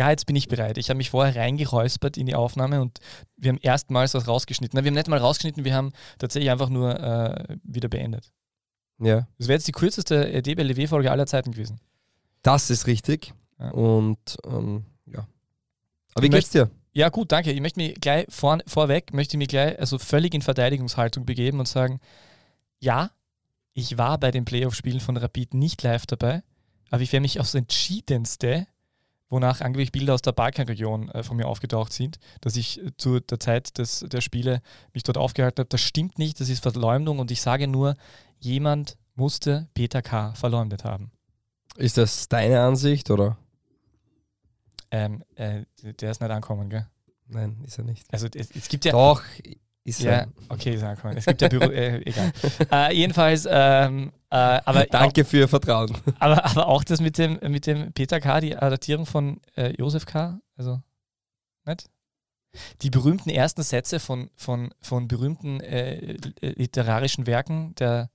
Ja, jetzt bin ich bereit. Ich habe mich vorher reingeräuspert in die Aufnahme und wir haben erstmals was rausgeschnitten. Na, wir haben nicht mal rausgeschnitten, wir haben tatsächlich einfach nur äh, wieder beendet. Ja. Das wäre jetzt die kürzeste äh, DBLW-Folge aller Zeiten gewesen. Das ist richtig. Ja. Und ähm, ja. Aber wie geht's dir? Ja, gut, danke. Ich möchte mich gleich vor, vorweg, möchte mich gleich also völlig in Verteidigungshaltung begeben und sagen, ja, ich war bei den Playoff-Spielen von Rapid nicht live dabei, aber ich wäre mich aufs Entschiedenste, wonach angeblich Bilder aus der Balkanregion äh, von mir aufgetaucht sind, dass ich äh, zu der Zeit des, der Spiele mich dort aufgehalten habe. Das stimmt nicht, das ist Verleumdung und ich sage nur, jemand musste Peter K. verleumdet haben. Ist das deine Ansicht oder? Ähm, äh, der ist nicht ankommen, gell? Nein, ist er nicht. Also es, es gibt ja... Doch, Ja, er. okay, sag mal. Es gibt ja Büro, äh, egal. Äh, jedenfalls, ähm, äh, aber, Danke für Ihr Vertrauen. Auch, aber, aber auch das mit dem, mit dem Peter K., die Adaptierung von äh, Josef K., also, nicht? Die berühmten ersten Sätze von, von, von berühmten äh, literarischen Werken der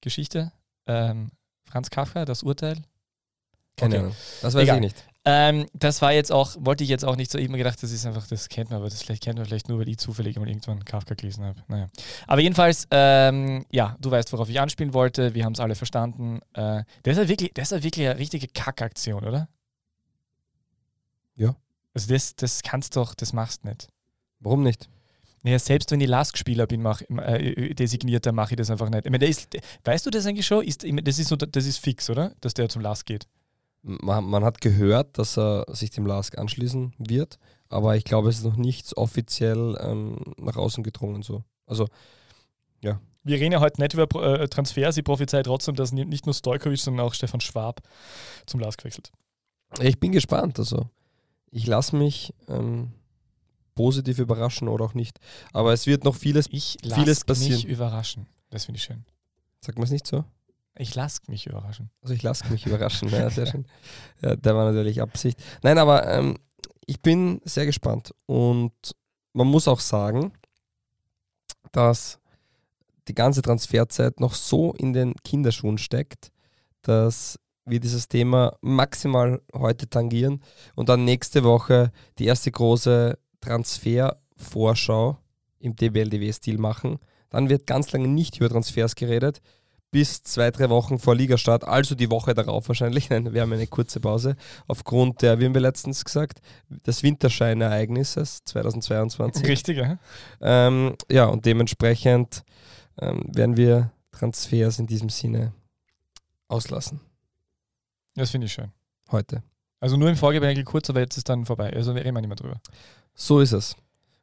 Geschichte. Ähm, Franz Kafka, das Urteil. Keine Okay. Ahnung. Das weiß Egal. ich nicht. Ähm, das war jetzt auch, wollte ich jetzt auch nicht so eben gedacht, das ist einfach, das kennt man, aber das vielleicht kennt man vielleicht nur, weil ich zufällig mal irgendwann Kafka gelesen habe. Naja. Aber jedenfalls, ähm, ja, du weißt, worauf ich anspielen wollte, wir haben es alle verstanden. Äh, das, ist wirklich, das ist wirklich eine richtige Kackaktion, oder? Ja. Also das, das kannst doch, das machst nicht. Warum nicht? Naja, selbst wenn ich Lask-Spieler bin, mach, äh, designiert, dann mache ich das einfach nicht. Ich meine, der ist, weißt du das eigentlich schon? Ist, ich das, ist so, das ist fix, oder? Dass der zum Lask geht. Man, man hat gehört, dass er sich dem LASK anschließen wird, aber ich glaube, es ist noch nichts offiziell ähm, nach außen gedrungen. So. Also, Wir reden ja heute nicht über äh, Transfers. Ich prophezei trotzdem, dass ni- nicht nur Stojkovic, sondern auch Stefan Schwab zum Lask wechselt. ich bin gespannt. Also, ich lasse mich ähm, positiv überraschen oder auch nicht. Aber es wird noch vieles, Ich Vieles lasse mich passieren. überraschen. Das finde ich schön. sagt man es nicht so? Ich lasse mich überraschen. Also ich lasse mich überraschen. Ja, sehr schön. Ja, der war natürlich Absicht. Nein, aber ähm, ich bin sehr gespannt. Und man muss auch sagen, dass die ganze Transferzeit noch so in den Kinderschuhen steckt, dass wir dieses Thema maximal heute tangieren und dann nächste Woche die erste große Transfervorschau im DBLDW-Stil machen. Dann wird ganz lange nicht über Transfers geredet bis zwei, drei Wochen vor Ligastart, also die Woche darauf wahrscheinlich. Nein, wir haben eine kurze Pause aufgrund der, wie haben wir letztens gesagt, des Winterscheinereignisses 2022. Richtig, ja? Ähm, ja, und dementsprechend ähm, werden wir Transfers in diesem Sinne auslassen. Das finde ich schön. Heute. Also nur im Vorgeplänkel kurz, aber jetzt ist dann vorbei. Also reden wir nicht mehr drüber. So ist es.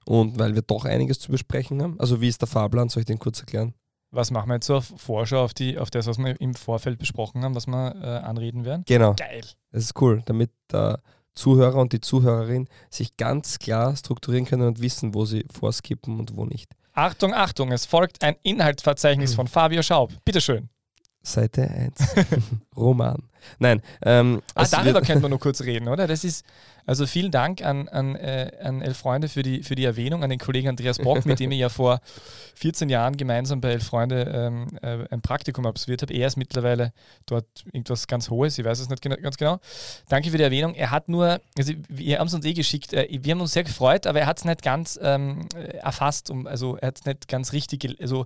Und weil wir doch einiges zu besprechen haben, also wie ist der Fahrplan, soll ich den kurz erklären? Was machen wir jetzt zur Vorschau auf, die, auf das, was wir im Vorfeld besprochen haben, was wir äh, anreden werden? Genau. Geil. Das ist cool, damit der Zuhörer und die Zuhörerin sich ganz klar strukturieren können und wissen, wo sie vorskippen und wo nicht. Achtung, Achtung, es folgt ein Inhaltsverzeichnis von Fabio Schaub. Bitteschön. Seite 1. Roman. Nein, ähm, Ah, es darüber könnten wir nur kurz reden, oder? Das ist, also vielen Dank an, an, äh, an Elf Freunde für die, für die Erwähnung, an den Kollegen Andreas Bock, mit dem ich ja vor 14 Jahren gemeinsam bei Elf Freunde ähm, äh, ein Praktikum absolviert habe. Er ist mittlerweile dort irgendwas ganz Hohes, ich weiß es nicht ganz genau. Danke für die Erwähnung. Er hat nur, also wir haben es uns eh geschickt, äh, wir haben uns sehr gefreut, aber er hat es nicht ganz ähm, äh, erfasst, um, also er hat es nicht ganz richtig, also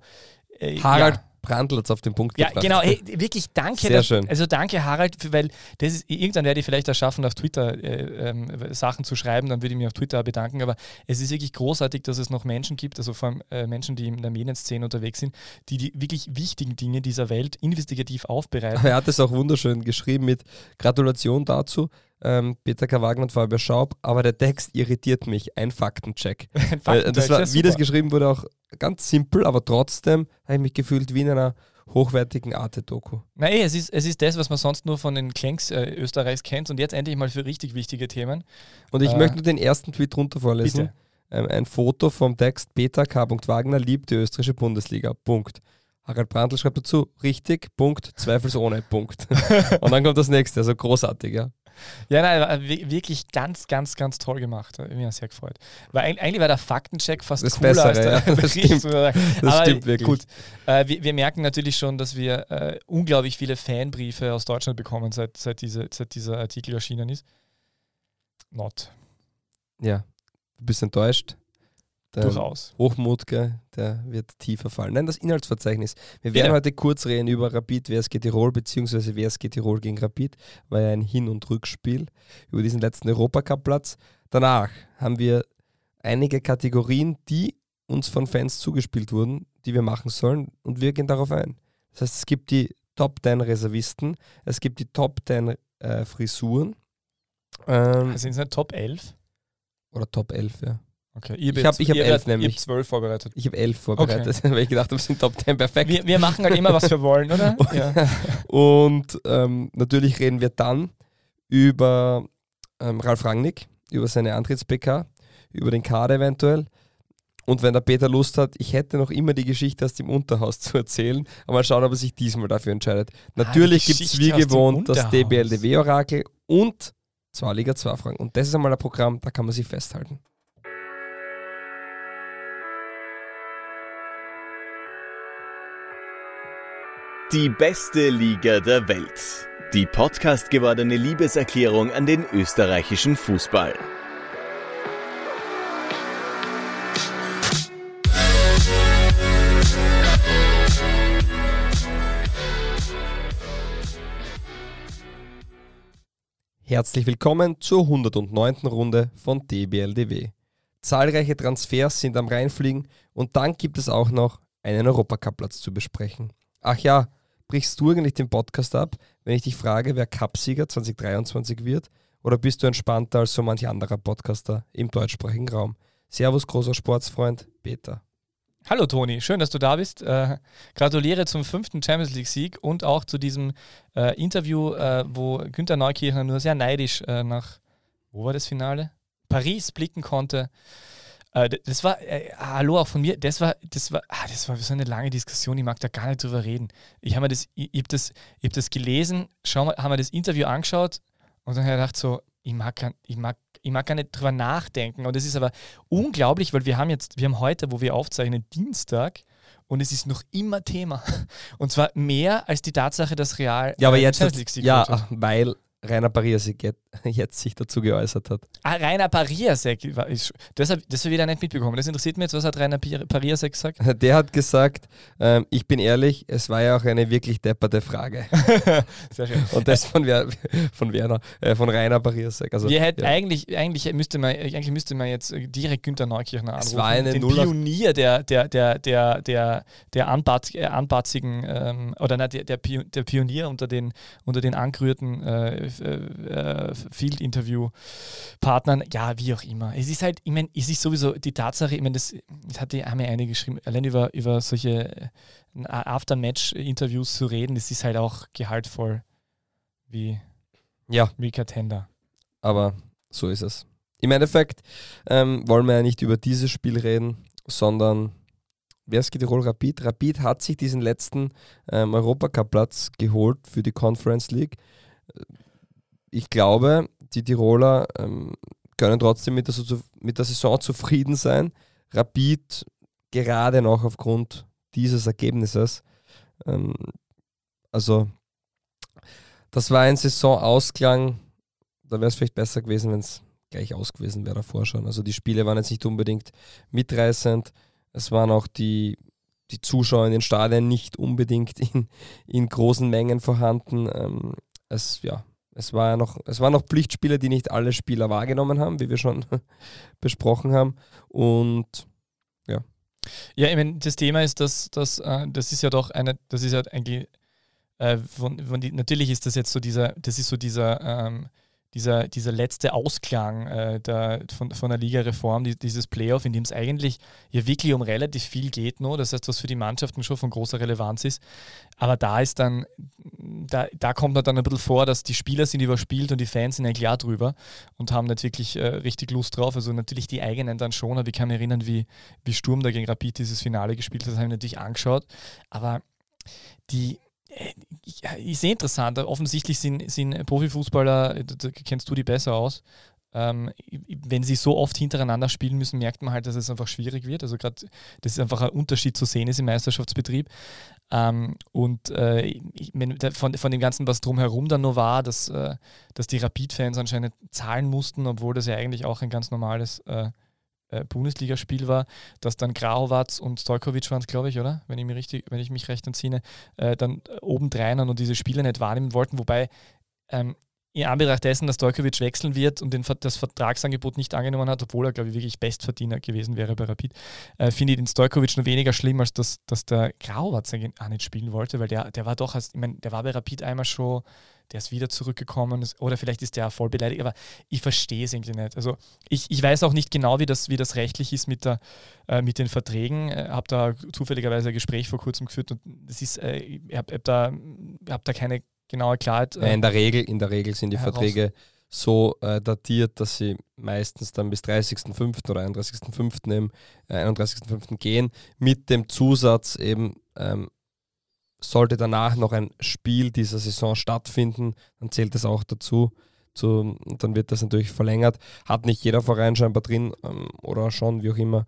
äh, Harald ja. Brandl hat es auf den Punkt Ja, gebracht. genau. Hey, wirklich danke. Sehr dass- schön. Also danke, Harald, für- weil das ist, irgendwann werde ich vielleicht auch schaffen, auf Twitter äh, ähm, Sachen zu schreiben, dann würde ich mich auf Twitter bedanken. Aber es ist wirklich großartig, dass es noch Menschen gibt, also vor allem äh, Menschen, die in der Medienszene unterwegs sind, die die wirklich wichtigen Dinge dieser Welt investigativ aufbereiten. Er hat es auch wunderschön geschrieben mit Gratulation dazu. Ähm, Peter K. Wagner und Fabian Schaub, aber der Text irritiert mich. Ein Faktencheck. Weil das war, wie das geschrieben wurde, auch ganz simpel, aber trotzdem habe ich mich gefühlt wie in einer hochwertigen Arte-Doku. Nein, es ist, es ist das, was man sonst nur von den Clanks äh, Österreichs kennt und jetzt endlich mal für richtig wichtige Themen. Und ich Äh, möchte nur den ersten Tweet runter vorlesen. Ähm, ein Foto vom Text Peter K. Wagner liebt die österreichische Bundesliga. Punkt. Harald Brandl schreibt dazu, richtig, Punkt, zweifelsohne, Punkt. Und dann kommt das nächste, also großartig, ja. Ja, nein, war wi- wirklich ganz, ganz, ganz toll gemacht. Ich bin ja sehr gefreut. Weil eig- eigentlich war der Faktencheck fast Das cooler Bessere, als der ja, das Bericht, stimmt. man sagen. Das Aber stimmt wirklich. Gut, äh, wir, wir merken natürlich schon, dass wir äh, unglaublich viele Fanbriefe aus Deutschland bekommen, seit, seit, diese, seit dieser Artikel erschienen ist. not. Ja, du bist enttäuscht. Der Durchaus. Hochmut, gell, der wird tiefer fallen. Nein, das Inhaltsverzeichnis. Wir werden Bitte. heute kurz reden über Rapid WSG Tirol, beziehungsweise WSG Tirol gegen Rapid. War ja ein Hin- und Rückspiel über diesen letzten Europacup-Platz. Danach haben wir einige Kategorien, die uns von Fans zugespielt wurden, die wir machen sollen und wir gehen darauf ein. Das heißt, es gibt die Top 10 Reservisten, es gibt die Top 10 äh, Frisuren ähm, Sind es nicht Top 11? oder Top 11, ja. Okay, Ich hab- ich hab elf nämlich. habt zwölf vorbereitet. Ich habe 11 vorbereitet, weil ich gedacht habe, es sind Top 10 perfekt. Wir, wir machen halt immer, was wir wollen, oder? Ja. Und ähm, natürlich reden wir dann über ähm, Ralf Rangnick, über seine Antritts-PK, über den Kader eventuell. Und wenn der Peter Lust hat, ich hätte noch immer die Geschichte aus dem Unterhaus zu erzählen, aber mal schauen, ob er sich diesmal dafür entscheidet. Natürlich gibt es wie gewohnt das. DBLDW-Orakel und zwei Liga 2 Fragen. Und das ist einmal ein Programm, da kann man sich festhalten. Die beste Liga der Welt. Die Podcast gewordene Liebeserklärung an den österreichischen Fußball. Herzlich willkommen zur 109. Runde von DBLDW. Zahlreiche Transfers sind am Reinfliegen und dann gibt es auch noch einen Europacup-Platz zu besprechen. Ach ja, brichst du eigentlich den Podcast ab, wenn ich dich frage, wer Cupsieger 2023 wird? Oder bist du entspannter als so manch anderer Podcaster im deutschsprachigen Raum? Servus, großer Sportsfreund, Peter. Hallo Toni, schön, dass du da bist. Äh, gratuliere zum fünften Champions League-Sieg und auch zu diesem äh, Interview, äh, wo Günther Neukirchner nur sehr neidisch äh, nach, wo war das Finale? Paris blicken konnte. Äh, das war, äh, hallo auch von mir, das war, das war, ah, das war so eine lange Diskussion, ich mag da gar nicht drüber reden. Ich habe das, ich, ich hab das, ich hab das gelesen, schau mal, haben wir das Interview angeschaut und dann habe ich gedacht so, ich mag, gar- ich mag, ich mag gar nicht drüber nachdenken. Und es ist aber unglaublich, weil wir haben jetzt, wir haben heute, wo wir aufzeichnen, Dienstag und es ist noch immer Thema. Und zwar mehr als die Tatsache, dass Real Ja, aber äh, jetzt, ja, weil Rainer Pariasek jetzt- sich dazu geäußert hat. Ah, Rainer Pariasek, das habe das hab ich wieder nicht mitbekommen. Das interessiert mich jetzt, was hat Rainer Pariasek gesagt? Der hat gesagt, ähm, ich bin ehrlich, es war ja auch eine wirklich depperte Frage. Sehr schön. Und das von, Wer von Werner, äh, von Rainer Pariasek. Also, Wir hätten ja. eigentlich, eigentlich müsste man, eigentlich müsste man jetzt direkt Günther Neukirchner anrufen. Es war eine den Null Pionier der, der, der, der, der, der anbat, äh, anbatzigen, ähm, oder na, der, der, Pio- der Pionier unter den, unter den angerührten äh, äh, Field-Interview-Partnern. Ja, wie auch immer. Es ist halt, ich meine, es ist sowieso die Tatsache, ich meine, das, das hat die, haben ja einige geschrieben, allein über, über solche äh, After-Match-Interviews zu reden, das ist halt auch gehaltvoll wie, ja, wie Contender. aber so ist es. Im Endeffekt ähm, wollen wir ja nicht über dieses Spiel reden, sondern wer ist Tirol Rapid? Rapid hat sich diesen letzten ähm, Europacup-Platz geholt für die Conference League. Ich glaube, die Tiroler ähm, können trotzdem mit der, mit der Saison zufrieden sein. Rapid gerade noch aufgrund dieses Ergebnisses. Ähm, also, das war ein Saisonausklang. Da wäre es vielleicht besser gewesen, wenn es gleich aus gewesen wäre davor schon. Also, die Spiele waren jetzt nicht unbedingt mitreißend. Es waren auch die, die Zuschauer in den Stadien nicht unbedingt in, in großen Mengen vorhanden. Ähm, es, ja, es, war ja noch, es waren noch Pflichtspiele, die nicht alle Spieler wahrgenommen haben, wie wir schon besprochen haben. Und Ja, ich meine, das Thema ist, dass, dass äh, das ist ja doch eine, das ist ja eigentlich, äh, von, von die, natürlich ist das jetzt so dieser, das ist so dieser, ähm, dieser, dieser letzte Ausklang äh, der, von, von der Ligareform, die, dieses Playoff, in dem es eigentlich ja wirklich um relativ viel geht, no? das heißt, was für die Mannschaften schon von großer Relevanz ist. Aber da ist dann, da, da kommt man dann ein bisschen vor, dass die Spieler sind überspielt und die Fans sind eigentlich auch drüber und haben nicht wirklich äh, richtig Lust drauf. Also natürlich die eigenen dann schon, aber ich kann mich erinnern, wie, wie Sturm da gegen Rapid dieses Finale gespielt hat, das habe ich mir natürlich angeschaut. Aber die, ist sehr interessant. Offensichtlich sind, sind Profifußballer, äh, da, kennst du die besser aus, ähm, wenn sie so oft hintereinander spielen müssen, merkt man halt, dass es einfach schwierig wird. Also gerade, das ist einfach ein Unterschied zu sehen ist im Meisterschaftsbetrieb. Ähm, und äh, ich, von, von dem Ganzen, was drumherum dann nur war, dass, äh, dass die Rapid-Fans anscheinend zahlen mussten, obwohl das ja eigentlich auch ein ganz normales äh, äh Bundesligaspiel war, dass dann Graowatz und Stojkovic waren glaube ich, oder? Wenn ich, mich richtig, wenn ich mich recht entsinne, äh, dann obendrein und diese Spiele nicht wahrnehmen wollten, wobei ähm, in Anbetracht dessen, dass Dojkovic wechseln wird und den, das Vertragsangebot nicht angenommen hat, obwohl er, glaube ich, wirklich Bestverdiener gewesen wäre bei Rapid, äh, finde ich den Stojkovic nur weniger schlimm, als dass, dass der Grauwatz auch nicht spielen wollte, weil der, der war doch, als, ich meine, der war bei Rapid einmal schon, der ist wieder zurückgekommen oder vielleicht ist der voll beleidigt, aber ich verstehe es irgendwie nicht. Also ich, ich weiß auch nicht genau, wie das, wie das rechtlich ist mit, der, äh, mit den Verträgen. Ich äh, habe da zufälligerweise ein Gespräch vor kurzem geführt und das ist, äh, ich habe hab da, hab da keine genaue Klarheit. Äh, in, der Regel, in der Regel sind die heraus. Verträge so äh, datiert, dass sie meistens dann bis 30.05. oder 31.05. Im, äh, 31.05. gehen, mit dem Zusatz eben, ähm, sollte danach noch ein Spiel dieser Saison stattfinden, dann zählt es auch dazu zu, dann wird das natürlich verlängert. Hat nicht jeder Verein scheinbar drin ähm, oder schon, wie auch immer.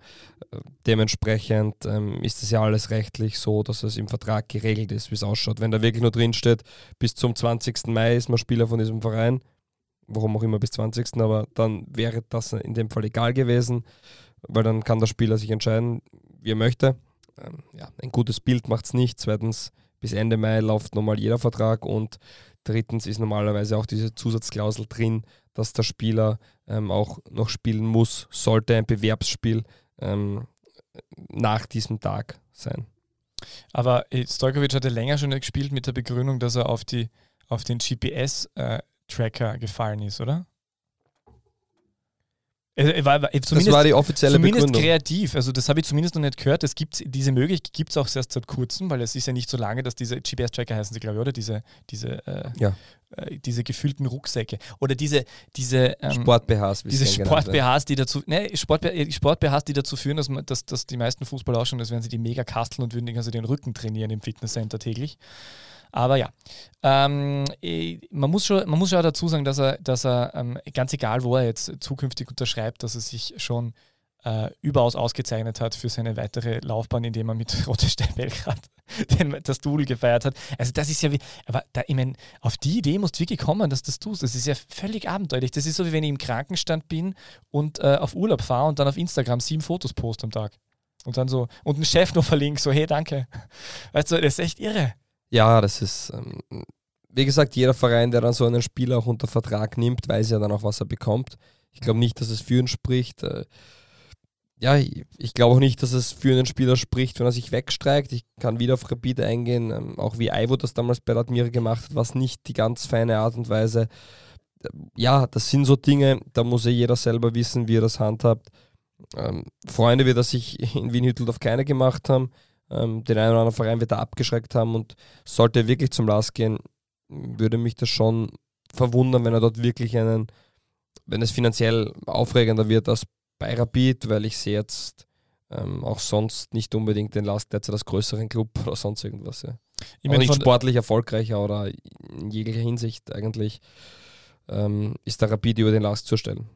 Äh, dementsprechend ähm, ist es ja alles rechtlich so, dass es im Vertrag geregelt ist, wie es ausschaut. Wenn da wirklich nur drin steht, bis zum 20. Mai ist man Spieler von diesem Verein, warum auch immer bis 20. Aber dann wäre das in dem Fall egal gewesen, weil dann kann der Spieler sich entscheiden, wie er möchte. Ähm, ja, ein gutes Bild macht es nicht. Zweitens, bis Ende Mai läuft nochmal jeder Vertrag und Drittens ist normalerweise auch diese Zusatzklausel drin, dass der Spieler ähm, auch noch spielen muss, sollte ein Bewerbsspiel ähm, nach diesem Tag sein. Aber äh, Stojkovic hatte länger schon gespielt mit der Begründung, dass er auf, die, auf den GPS-Tracker äh, gefallen ist, oder? Äh, war, das war die offizielle zumindest Begründung. kreativ, also das habe ich zumindest noch nicht gehört. Es gibt diese Möglichkeit gibt es auch erst seit kurzem, weil es ist ja nicht so lange, dass diese GPS-Tracker heißen sie, glaube ich, oder? Diese, diese, äh, ja. Äh, diese gefüllten Rucksäcke. Oder diese, diese ähm, Sport-BHs, diese Sport-BHs, die dazu, ne, Sport-BHs, Sport die dazu führen, dass, man, dass, dass die meisten Fußballer ausschauen, als wären sie die mega kasteln und würden also den Rücken trainieren im Fitnesscenter täglich. Aber ja, ähm, eh, man, muss schon, man muss schon dazu sagen, dass er, dass er ähm, ganz egal, wo er jetzt zukünftig unterschreibt, dass er sich schon äh, überaus ausgezeichnet hat für seine weitere Laufbahn, indem er mit Rote Stein Belgrad das Double gefeiert hat. Also das ist ja wie, aber da, ich meine, auf die Idee musst du wirklich kommen, dass du das tust. Das ist ja völlig abenteuerlich. Das ist so, wie wenn ich im Krankenstand bin und äh, auf Urlaub fahre und dann auf Instagram sieben Fotos post am Tag. Und dann so, und ein Chef noch verlinkt, so, hey, danke. Weißt du, das ist echt irre. Ja, das ist, ähm, wie gesagt, jeder Verein, der dann so einen Spieler auch unter Vertrag nimmt, weiß ja dann auch, was er bekommt. Ich glaube nicht, dass es für ihn spricht. Äh, ja, ich glaube auch nicht, dass es für einen Spieler spricht, wenn er sich wegstreikt. Ich kann wieder auf Rapid eingehen, ähm, auch wie Ivo das damals bei Admira gemacht hat, was nicht die ganz feine Art und Weise. Ja, das sind so Dinge, da muss ja jeder selber wissen, wie er das handhabt. Ähm, Freunde wird er sich in Wien-Hütteldorf keine gemacht haben. Ähm, den einen oder anderen Verein wird da abgeschreckt haben und sollte er wirklich zum Last gehen, würde mich das schon verwundern, wenn er dort wirklich einen, wenn es finanziell aufregender wird als bei Rapid, weil ich sehe jetzt ähm, auch sonst nicht unbedingt den Last derzeit als größeren Club oder sonst irgendwas. Ja. Ich meine, nicht sportlich erfolgreicher oder in jeglicher Hinsicht eigentlich ähm, ist der Rapid über den Last zu stellen.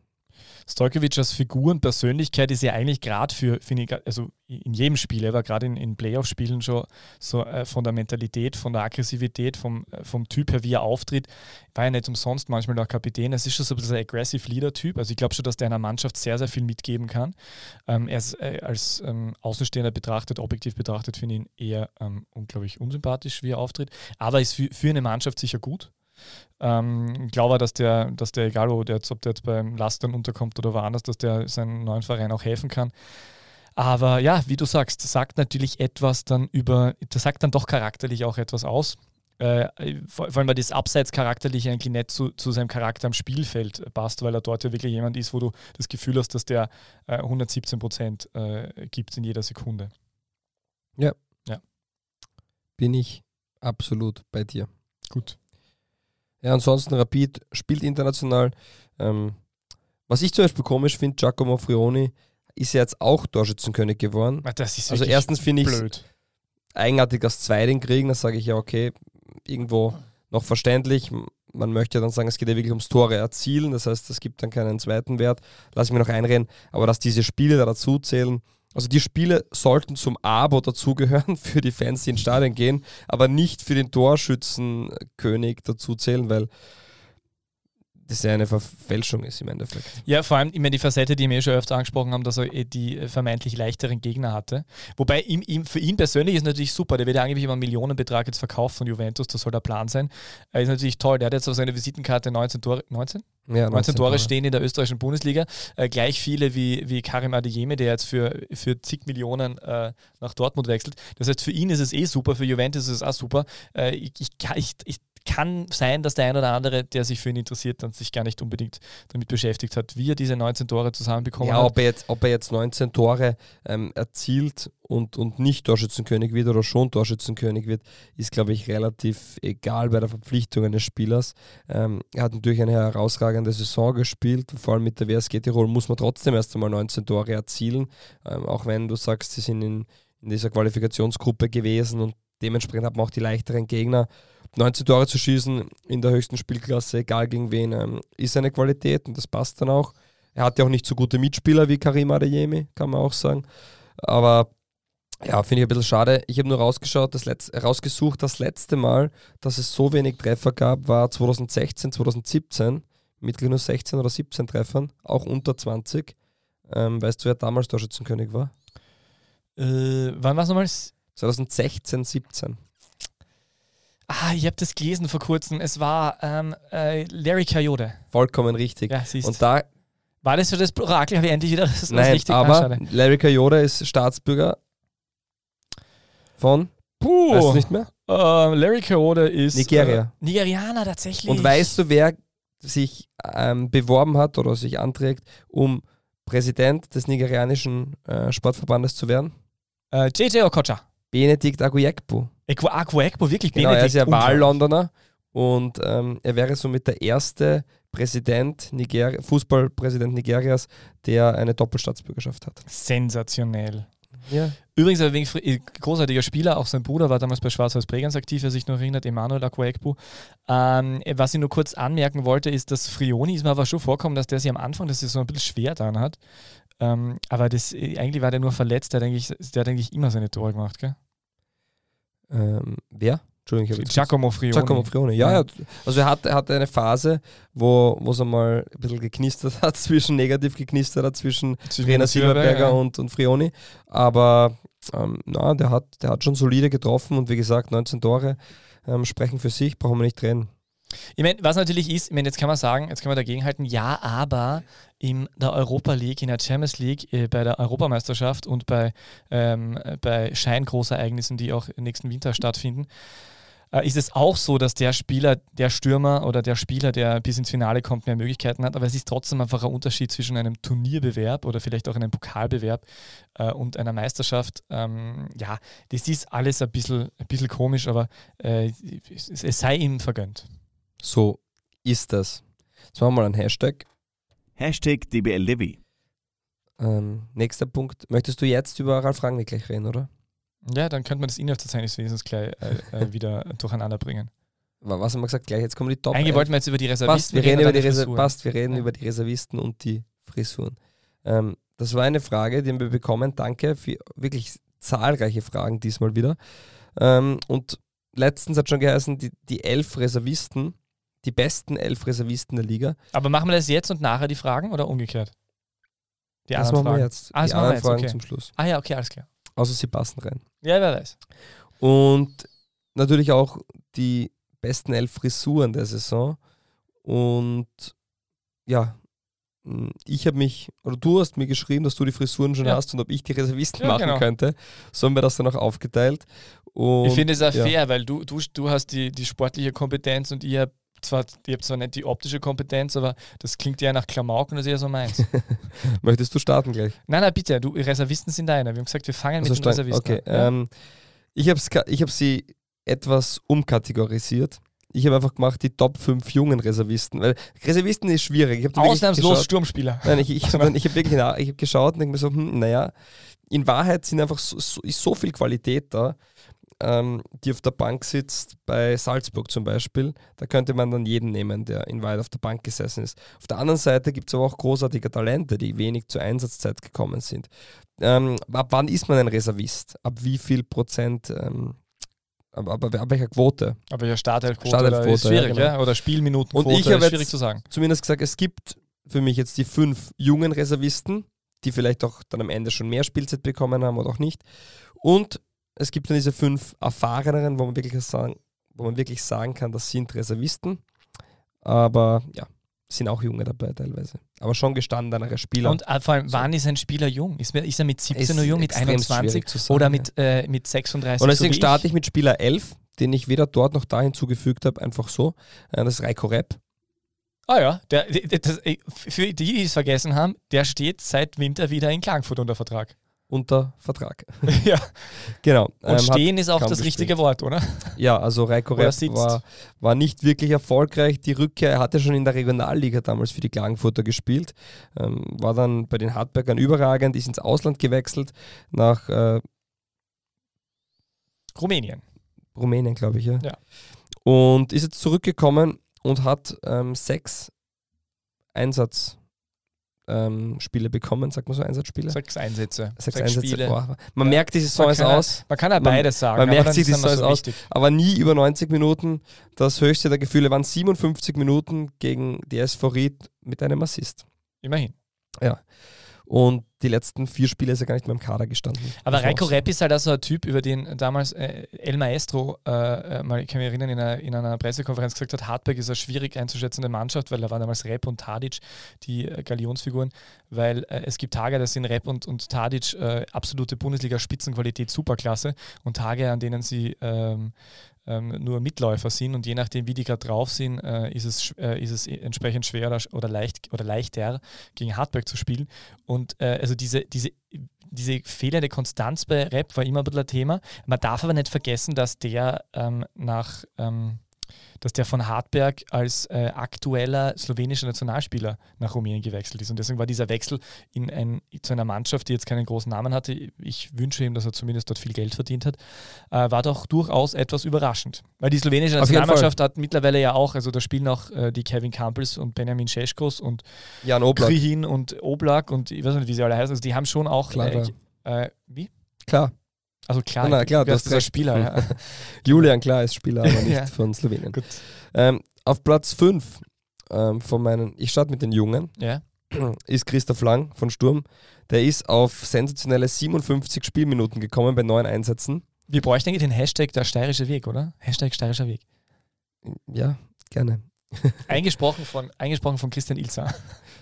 Stojkovic als Figur und Persönlichkeit ist ja eigentlich gerade für, finde ich, also in jedem Spiel, aber gerade in, in Playoff-Spielen schon so äh, von der Mentalität, von der Aggressivität, vom, äh, vom Typ her, wie er auftritt, war ja nicht umsonst manchmal auch Kapitän. Es ist schon so ein bisschen aggressive Leader-Typ. Also ich glaube schon, dass der einer Mannschaft sehr, sehr viel mitgeben kann. Ähm, er ist äh, als ähm, Außenstehender betrachtet, objektiv betrachtet, finde ich ihn eher ähm, unglaublich unsympathisch, wie er auftritt. Aber ist für, für eine Mannschaft sicher gut. Ähm, ich glaube, dass der, dass der, egal wo der jetzt, ob der jetzt beim Lastern unterkommt oder woanders, dass der seinen neuen Verein auch helfen kann. Aber ja, wie du sagst, sagt natürlich etwas dann über, das sagt dann doch charakterlich auch etwas aus. Äh, vor, vor, allem, weil das Abseits charakterlich eigentlich nicht zu, zu, seinem Charakter am Spielfeld passt, weil er dort ja wirklich jemand ist, wo du das Gefühl hast, dass der äh, 117 Prozent äh, gibt in jeder Sekunde. Ja. ja. Bin ich absolut bei dir. Gut. Ja, ansonsten Rapid spielt international. Ähm, was ich zum Beispiel komisch finde, Giacomo Frioni ist ja jetzt auch Torschützenkönig geworden. also erstens finde ich es eigenartig, dass zwei den kriegen. Da sage ich ja, okay, irgendwo noch verständlich. man möchte dann sagen, es geht ja wirklich ums Tore erzielen, das heißt, es gibt dann keinen zweiten Wert. Lass ich mir noch einreden, aber dass diese Spiele da dazu zählen, also die Spiele sollten zum Abo dazugehören für die Fans, die ins Stadion gehen, aber nicht für den Torschützenkönig dazu zählen, weil das ja eine Verfälschung ist im Endeffekt. Ja, vor allem immer die Facette, die wir eh schon öfter angesprochen haben, dass er eh die vermeintlich leichteren Gegner hatte. Wobei ihm, ihm, für ihn persönlich ist natürlich super, der wird ja angeblich über einen Millionenbetrag jetzt verkauft von Juventus, das soll der Plan sein. Er ist natürlich toll, der hat jetzt auf seiner Visitenkarte 19 Tore, 19? Ja, 19, 19 Tore stehen in der österreichischen Bundesliga. Äh, gleich viele wie, wie Karim Adeyemi, der jetzt für, für zig Millionen äh, nach Dortmund wechselt. Das heißt, für ihn ist es eh super, für Juventus ist es auch super. Äh, ich, ich, ich, kann sein, dass der ein oder andere, der sich für ihn interessiert, dann sich gar nicht unbedingt damit beschäftigt hat, wie er diese 19 Tore zusammenbekommen ja, hat. Ob er jetzt, ob er jetzt 19 Tore ähm, erzielt und, und nicht Torschützenkönig wird oder schon Torschützenkönig wird, ist, glaube ich, relativ egal bei der Verpflichtung eines Spielers. Ähm, er hat natürlich eine herausragende Saison gespielt, vor allem mit der WSG Tirol muss man trotzdem erst einmal 19 Tore erzielen, ähm, auch wenn du sagst, sie sind in, in dieser Qualifikationsgruppe gewesen und dementsprechend hat man auch die leichteren Gegner 19 Tore zu schießen in der höchsten Spielklasse, egal gegen wen, ähm, ist eine Qualität und das passt dann auch. Er hat ja auch nicht so gute Mitspieler wie Karim Adeyemi, kann man auch sagen. Aber ja, finde ich ein bisschen schade. Ich habe nur rausgeschaut, das Letz rausgesucht, das letzte Mal, dass es so wenig Treffer gab, war 2016, 2017 mit nur 16 oder 17 Treffern, auch unter 20. Ähm, weißt du, wer damals Torschützenkönig war? Äh, wann war es nochmal? 2016, 17. Ah, ich habe das gelesen vor kurzem. Es war ähm, äh, Larry Coyote. Vollkommen richtig. Ja, siehst. Und da war das für das Orakel? Habe ich endlich wieder das, Nein, richtig aber Larry Coyote ist Staatsbürger von Puh. Weißt du nicht mehr? Uh, Larry Coyote ist Nigeria. Äh, Nigerianer tatsächlich. Und weißt du, wer sich ähm, beworben hat oder sich anträgt, um Präsident des nigerianischen äh, Sportverbandes zu werden? Äh, JJ Okocha. Benedikt Aguyekbu. Aguyekbu, wirklich genau, Benedikt? Er ist ja Wahllondoner und ähm, er wäre somit der erste Präsident Niger Fußballpräsident Nigerias, der eine Doppelstaatsbürgerschaft hat. Sensationell. Ja. Übrigens ein äh, großartiger Spieler, auch sein Bruder war damals bei Schwarz-Weiß Bregenz aktiv, wer sich noch erinnert, Emanuel Akwekbu. Ähm, was ich nur kurz anmerken wollte, ist, dass Frioni ist mir aber schon vorkommen, dass der sich am Anfang das so ein bisschen schwer dann hat. Ähm, aber das, äh, eigentlich war der nur verletzt, der hat eigentlich, der hat eigentlich immer seine Tore gemacht, gell? Ähm, wer? Entschuldigung, ich Giacomo Frioni. Giacomo Frioni, ja, ja. Also er hatte, hatte eine Phase, wo es einmal ein bisschen geknistert hat, zwischen negativ geknistert hat, zwischen, zwischen Trainer Silberberger ja. und, und Frioni. Aber ähm, na, der hat, der hat schon solide getroffen und wie gesagt, 19 Tore ähm, sprechen für sich, brauchen wir nicht reden. Ich meine, was natürlich ist, ich meine, jetzt kann man sagen, jetzt kann man dagegenhalten, ja, aber in der Europa League, in der Champions League, äh, bei der Europameisterschaft und bei, ähm, bei Scheingroßereignissen, die auch nächsten Winter stattfinden, äh, ist es auch so, dass der Spieler, der Stürmer oder der Spieler, der bis ins Finale kommt, mehr Möglichkeiten hat. Aber es ist trotzdem einfach ein Unterschied zwischen einem Turnierbewerb oder vielleicht auch einem Pokalbewerb äh, und einer Meisterschaft. Ähm, ja, das ist alles ein bisschen, ein bisschen komisch, aber äh, es, es sei ihm vergönnt. So ist das. Jetzt machen wir mal einen Hashtag. Hashtag DBLDW. Ähm, nächster Punkt. Möchtest du jetzt über Ralf Rangnick gleich reden, oder? Ja, dann könnte man das Inhaltsverzeichnis wenigstens gleich äh, äh, wieder durcheinander bringen. Was haben wir gesagt? Gleich, jetzt kommen die Top. Eigentlich wollten wir jetzt über die Reservisten passt, wir reden. Über die Reser passt, wir reden ja. über die Reservisten und die Frisuren. Ähm, das war eine Frage, die wir bekommen. Danke für wirklich zahlreiche Fragen diesmal wieder. Ähm, und letztens hat schon geheißen, die, die elf Reservisten, die besten elf Reservisten der Liga. Aber machen wir das jetzt und nachher die Fragen oder umgekehrt? Die das machen Fragen. wir jetzt. Ah, die anderen jetzt, Fragen okay. zum Schluss. Ah ja, okay, alles klar. Außer sie passen rein. Ja, wer weiß. Und natürlich auch die besten elf Frisuren der Saison. Und ja, ich habe mich, oder du hast mir geschrieben, dass du die Frisuren schon ja. hast und ob ich die Reservisten ja, machen genau. könnte. So haben wir das dann auch aufgeteilt. Und, ich finde es auch ja. fair, weil du, du, du hast die, die sportliche Kompetenz und ich habe zwar, ich habe zwar nicht die optische Kompetenz, aber das klingt ja nach Klamauk und das ist ja so meins. Möchtest du starten gleich? Nein, nein, bitte, du, Reservisten sind deine. Wir haben gesagt, wir fangen also mit den Reservisten okay. an. Ja? Ähm, ich habe ich hab sie etwas umkategorisiert. Ich habe einfach gemacht die Top 5 jungen Reservisten, weil Reservisten ist schwierig. Ich Ausnahmslos Sturmspieler. Nein, ich, ich habe hab wirklich ich hab geschaut und denke mir so, hm, naja, in Wahrheit sind einfach so, so, ist so viel Qualität da ähm, die auf der Bank sitzt, bei Salzburg zum Beispiel. Da könnte man dann jeden nehmen, der in Wahrheit auf der Bank gesessen ist. Auf der anderen Seite gibt es aber auch großartige Talente, die wenig zur Einsatzzeit gekommen sind. Ähm, ab wann ist man ein Reservist? Ab wie viel Prozent? Ähm, aber, aber ab welcher Quote? Aber ja, Startelfquote Startelfquote, ist schwierig, ja, ja, genau. oder Spielminutenquote Und ich habe ist jetzt- schwierig zu sagen. Zumindest gesagt, es gibt für mich jetzt die fünf jungen Reservisten, die vielleicht auch dann am Ende schon mehr Spielzeit bekommen haben oder auch nicht. Und es gibt dann diese fünf erfahreneren, wo man wirklich sagen, wo man wirklich sagen kann, das sind Reservisten. Aber ja, sind auch junge dabei teilweise. Aber schon gestandenere Spieler. Und äh, vor allem, So. wann ist ein Spieler jung? Ist, ist er mit 17 Ist nur jung, mit extrem 21 schwierig zu sagen, oder ja. mit, äh, mit 36? Und so deswegen wie starte ich mit Spieler 11, den ich weder dort noch da hinzugefügt habe, einfach so. Äh, Das ist Reiko Repp. Ah ja, der, das, äh, für die, die es vergessen haben, der steht seit Winter wieder in Klagenfurt unter Vertrag. Unter Vertrag. ja. Genau. Und ähm, stehen ist auch das gespielt. richtige Wort, oder? Ja, also Reiko Repp war, war nicht wirklich erfolgreich. Die Rückkehr, er hatte schon in der Regionalliga damals für die Klagenfurter gespielt, ähm, war dann bei den Hartbergern überragend, ist ins Ausland gewechselt, nach äh, Rumänien. Rumänien, glaube ich. Ja. Ja. Und ist jetzt zurückgekommen und hat ähm, sechs Einsatzspiele ähm, Spiele bekommen, sagt man so, Einsatzspiele? Sechs Einsätze. Sechs, sechs Einsätze. Spiele. Boah, man Ja. merkt die Saison Man ja- aus. Man kann ja beides sagen. man merkt sich die Saison so aus. wichtig. aber nie über 90 Minuten. Das höchste der Gefühle waren 57 Minuten gegen die SV Ried mit einem Assist. Immerhin. Und die letzten vier Spiele ist er gar nicht mehr im Kader gestanden. Aber Reiko Repp ist halt auch so ein Typ, über den damals äh, El Maestro, äh, äh, mal, ich kann mich erinnern, in einer, in einer Pressekonferenz gesagt hat, Hartberg ist eine schwierig einzuschätzende Mannschaft, weil da waren damals Repp und Tadic die äh, Galionsfiguren, weil äh, es gibt Tage, da sind Repp und, und Tadic äh, absolute Bundesliga-Spitzenqualität, Superklasse und Tage, an denen sie ähm, ähm, nur Mitläufer sind und je nachdem, wie die gerade drauf sind, äh, ist, es, äh, ist es entsprechend schwer oder, oder, leicht, oder leichter gegen Hartberg zu spielen. Und äh, also diese, diese, diese fehlende Konstanz bei Rap war immer ein bisschen ein Thema. Man darf aber nicht vergessen, dass der ähm, nach ähm, dass der von Hartberg als äh, aktueller slowenischer Nationalspieler nach Rumänien gewechselt ist. Und deswegen war dieser Wechsel in ein, zu einer Mannschaft, die jetzt keinen großen Namen hatte, ich wünsche ihm, dass er zumindest dort viel Geld verdient hat, äh, war doch durchaus etwas überraschend. Weil die slowenische Nationalmannschaft hat mittlerweile ja auch, also da spielen auch äh, die Kevin Campbells und Benjamin Scheschkos und Jan Oblak. Krihin und Oblak und ich weiß nicht, wie sie alle heißen. Also die haben schon auch. Klar, äh, äh, wie? Klar. Also klar, Na, klar, du hast recht. Spieler. Ja. Julian, klar, ist Spieler, aber nicht Ja. von Slowenien. Ähm, auf Platz 5 ähm, von meinen, ich starte mit den Jungen, ja. ist Christoph Lang von Sturm. Der ist auf sensationelle 57 Spielminuten gekommen bei neun Einsätzen. Wir bräuchten eigentlich den Hashtag der steirische Weg, oder? Hashtag steirischer Weg. Ja, gerne. Eingesprochen von, eingesprochen von Christian Ilzer.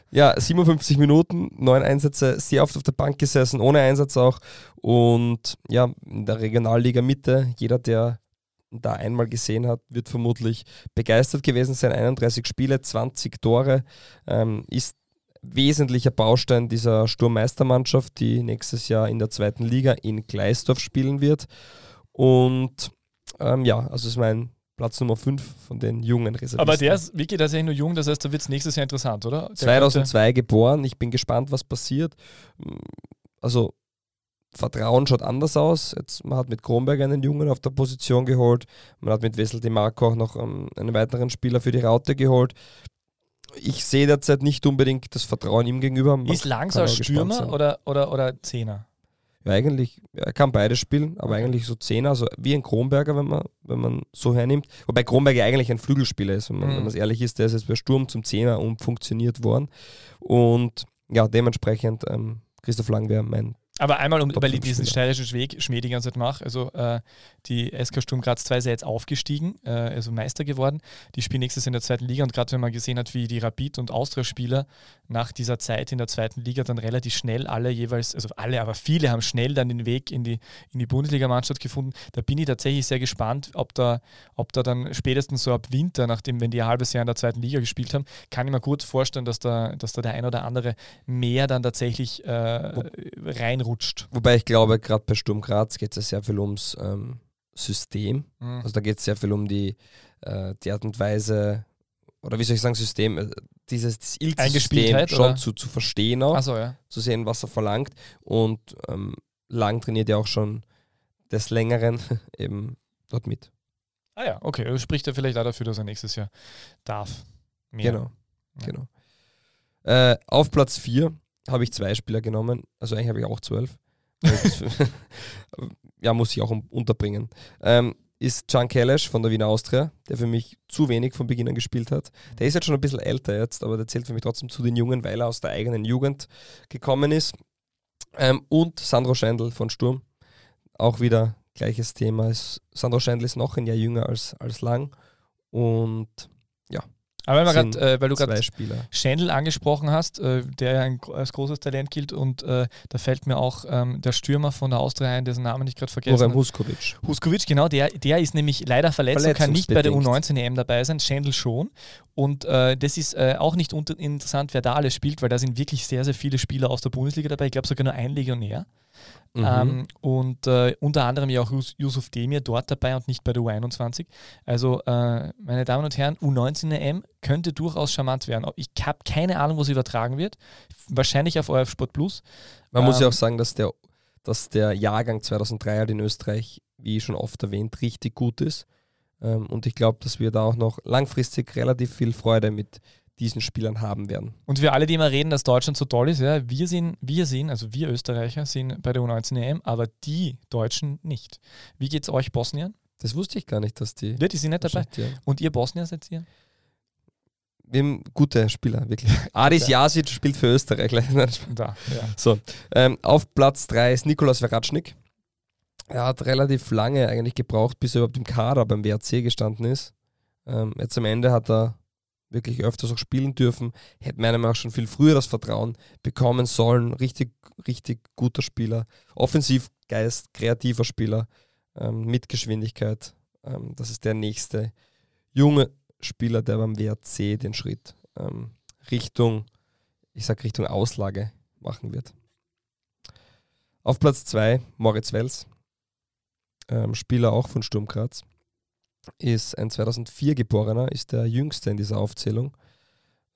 Ja, 57 Minuten, neun Einsätze, sehr oft auf der Bank gesessen, ohne Einsatz auch. Und ja, in der Regionalliga Mitte, jeder, der da einmal gesehen hat, wird vermutlich begeistert gewesen sein. 31 Spiele, 20 Tore, ähm, ist wesentlicher Baustein dieser Sturmmeistermannschaft, die nächstes Jahr in der zweiten Liga in Gleisdorf spielen wird. Und ähm, ja, also ist mein Platz Nummer 5 von den jungen Reservisten. Aber der ist, Vicky, der ist nur jung, das heißt, da wird es nächstes Jahr interessant, oder? Der 2002 geboren. Ich bin gespannt, was passiert. Also Vertrauen schaut anders aus. Jetzt, man hat mit Kronberg einen Jungen auf der Position geholt. Man hat mit Wessel de Marco auch noch ähm, einen weiteren Spieler für die Raute geholt. Ich sehe derzeit nicht unbedingt das Vertrauen ihm gegenüber. Man Ist Lang so ein Stürmer oder, oder, oder Zehner? Ja, eigentlich, er kann beides spielen, aber eigentlich so Zehner, also wie ein Kronberger, wenn man, wenn man so hernimmt. Wobei Kronberger eigentlich ein Flügelspieler ist, wenn man Mhm. wenn man es ehrlich ist, der ist jetzt bei Sturm zum Zehner umfunktioniert worden. Und ja, dementsprechend ähm, Christoph Lang wäre mein Aber einmal, um, Top weil ich fünf diesen steirischen Weg Schmäh die ganze Zeit mache. Also äh, die SK Sturm Graz 2 ist ja jetzt aufgestiegen, äh, also Meister geworden. Die spielen nächstes Jahr in der zweiten Liga und gerade wenn man gesehen hat, wie die Rapid- und Austria-Spieler nach dieser Zeit in der zweiten Liga dann relativ schnell alle jeweils, also alle, aber viele haben schnell dann den Weg in die, in die Bundesligamannschaft gefunden. Da bin ich tatsächlich sehr gespannt, ob da, ob da dann spätestens so ab Winter, nachdem, wenn die ein halbes Jahr in der zweiten Liga gespielt haben, kann ich mir gut vorstellen, dass da, dass da der ein oder andere mehr dann tatsächlich äh, reinrutscht. Wobei ich glaube, gerade bei Sturm Graz geht es ja sehr viel ums ähm, System. Mhm. Also da geht es sehr viel um die, äh, die Art und Weise, oder wie soll ich sagen, System, äh, dieses das Ilse-System Eingespieltheit, schon oder? zu, zu verstehen auch. Achso, ja. zu sehen, was er verlangt. Und ähm, Lang trainiert ja auch schon des Längeren eben dort mit. Ah ja, okay. Das spricht ja vielleicht auch dafür, dass er nächstes Jahr darf. Mehr. Genau, Ja. genau. Äh, auf Platz 4 habe ich zwei Spieler genommen, also eigentlich habe ich auch zwölf. ja, muss ich auch un- unterbringen. Ähm, ist Can Kelesch von der Wiener Austria, der für mich zu wenig von Beginn an gespielt hat. Der ist jetzt schon ein bisschen älter jetzt, aber der zählt für mich trotzdem zu den Jungen, weil er aus der eigenen Jugend gekommen ist. Ähm, und Sandro Schendl von Sturm. Auch wieder gleiches Thema. Sandro Schendl ist noch ein Jahr jünger als, als Lang. Und Aber wenn Sind grad, äh, weil du gerade. Schendl angesprochen hast, äh, der ja ein, als großes Talent gilt und äh, da fällt mir auch ähm, der Stürmer von der Austria ein, dessen Namen ich gerade vergessen habe. Huskovic. Huskovic, genau, der, der ist nämlich leider verletzt und kann nicht bei der Verletzungsbedingt. U19-EM dabei sein, Schendl schon. Und äh, das ist äh, auch nicht interessant, wer da alles spielt, weil da sind wirklich sehr, sehr viele Spieler aus der Bundesliga dabei. Ich glaube sogar nur ein Legionär. Mhm. Ähm, und äh, unter anderem ja auch Yus- Yusuf Demir dort dabei und nicht bei der U21. Also, äh, meine Damen und Herren, U19-EM könnte durchaus charmant werden. Ich habe keine Ahnung, wo es übertragen wird. Wahrscheinlich auf ORF Sport Plus. Man muss ja Ähm, auch sagen, dass der, dass der Jahrgang 2003 halt in Österreich, wie schon oft erwähnt, richtig gut ist. Ähm, und ich glaube, dass wir da auch noch langfristig relativ viel Freude mit diesen Spielern haben werden. Und für alle, die immer reden, dass Deutschland so toll ist, ja, wir sind, wir sind, also wir Österreicher sind bei der U19-EM, aber die Deutschen nicht. Wie geht's euch Bosnien? Das wusste ich gar nicht, dass die. Ja, die sind nicht dabei. Ja. Und ihr Bosnier seid ihr? Wir haben gute Spieler, wirklich. Adis Ja. Jasic spielt für Österreich. Da, ja. So, ähm, auf Platz 3 ist Nikolaus Veratschnik. Er hat relativ lange eigentlich gebraucht, bis er überhaupt im Kader beim WRC gestanden ist. Ähm, jetzt am Ende hat er wirklich öfters auch spielen dürfen. Hätte meiner Meinung nach schon viel früher das Vertrauen bekommen sollen. Richtig, richtig guter Spieler. Offensivgeist, kreativer Spieler ähm, mit Geschwindigkeit. Ähm, das ist der nächste junge Spieler, der beim WRC den Schritt ähm, Richtung, ich sag Richtung Auslage machen wird. Auf Platz 2 Moritz Wels, ähm, Spieler auch von Sturm Graz, ist ein 2004 geborener, ist der jüngste in dieser Aufzählung.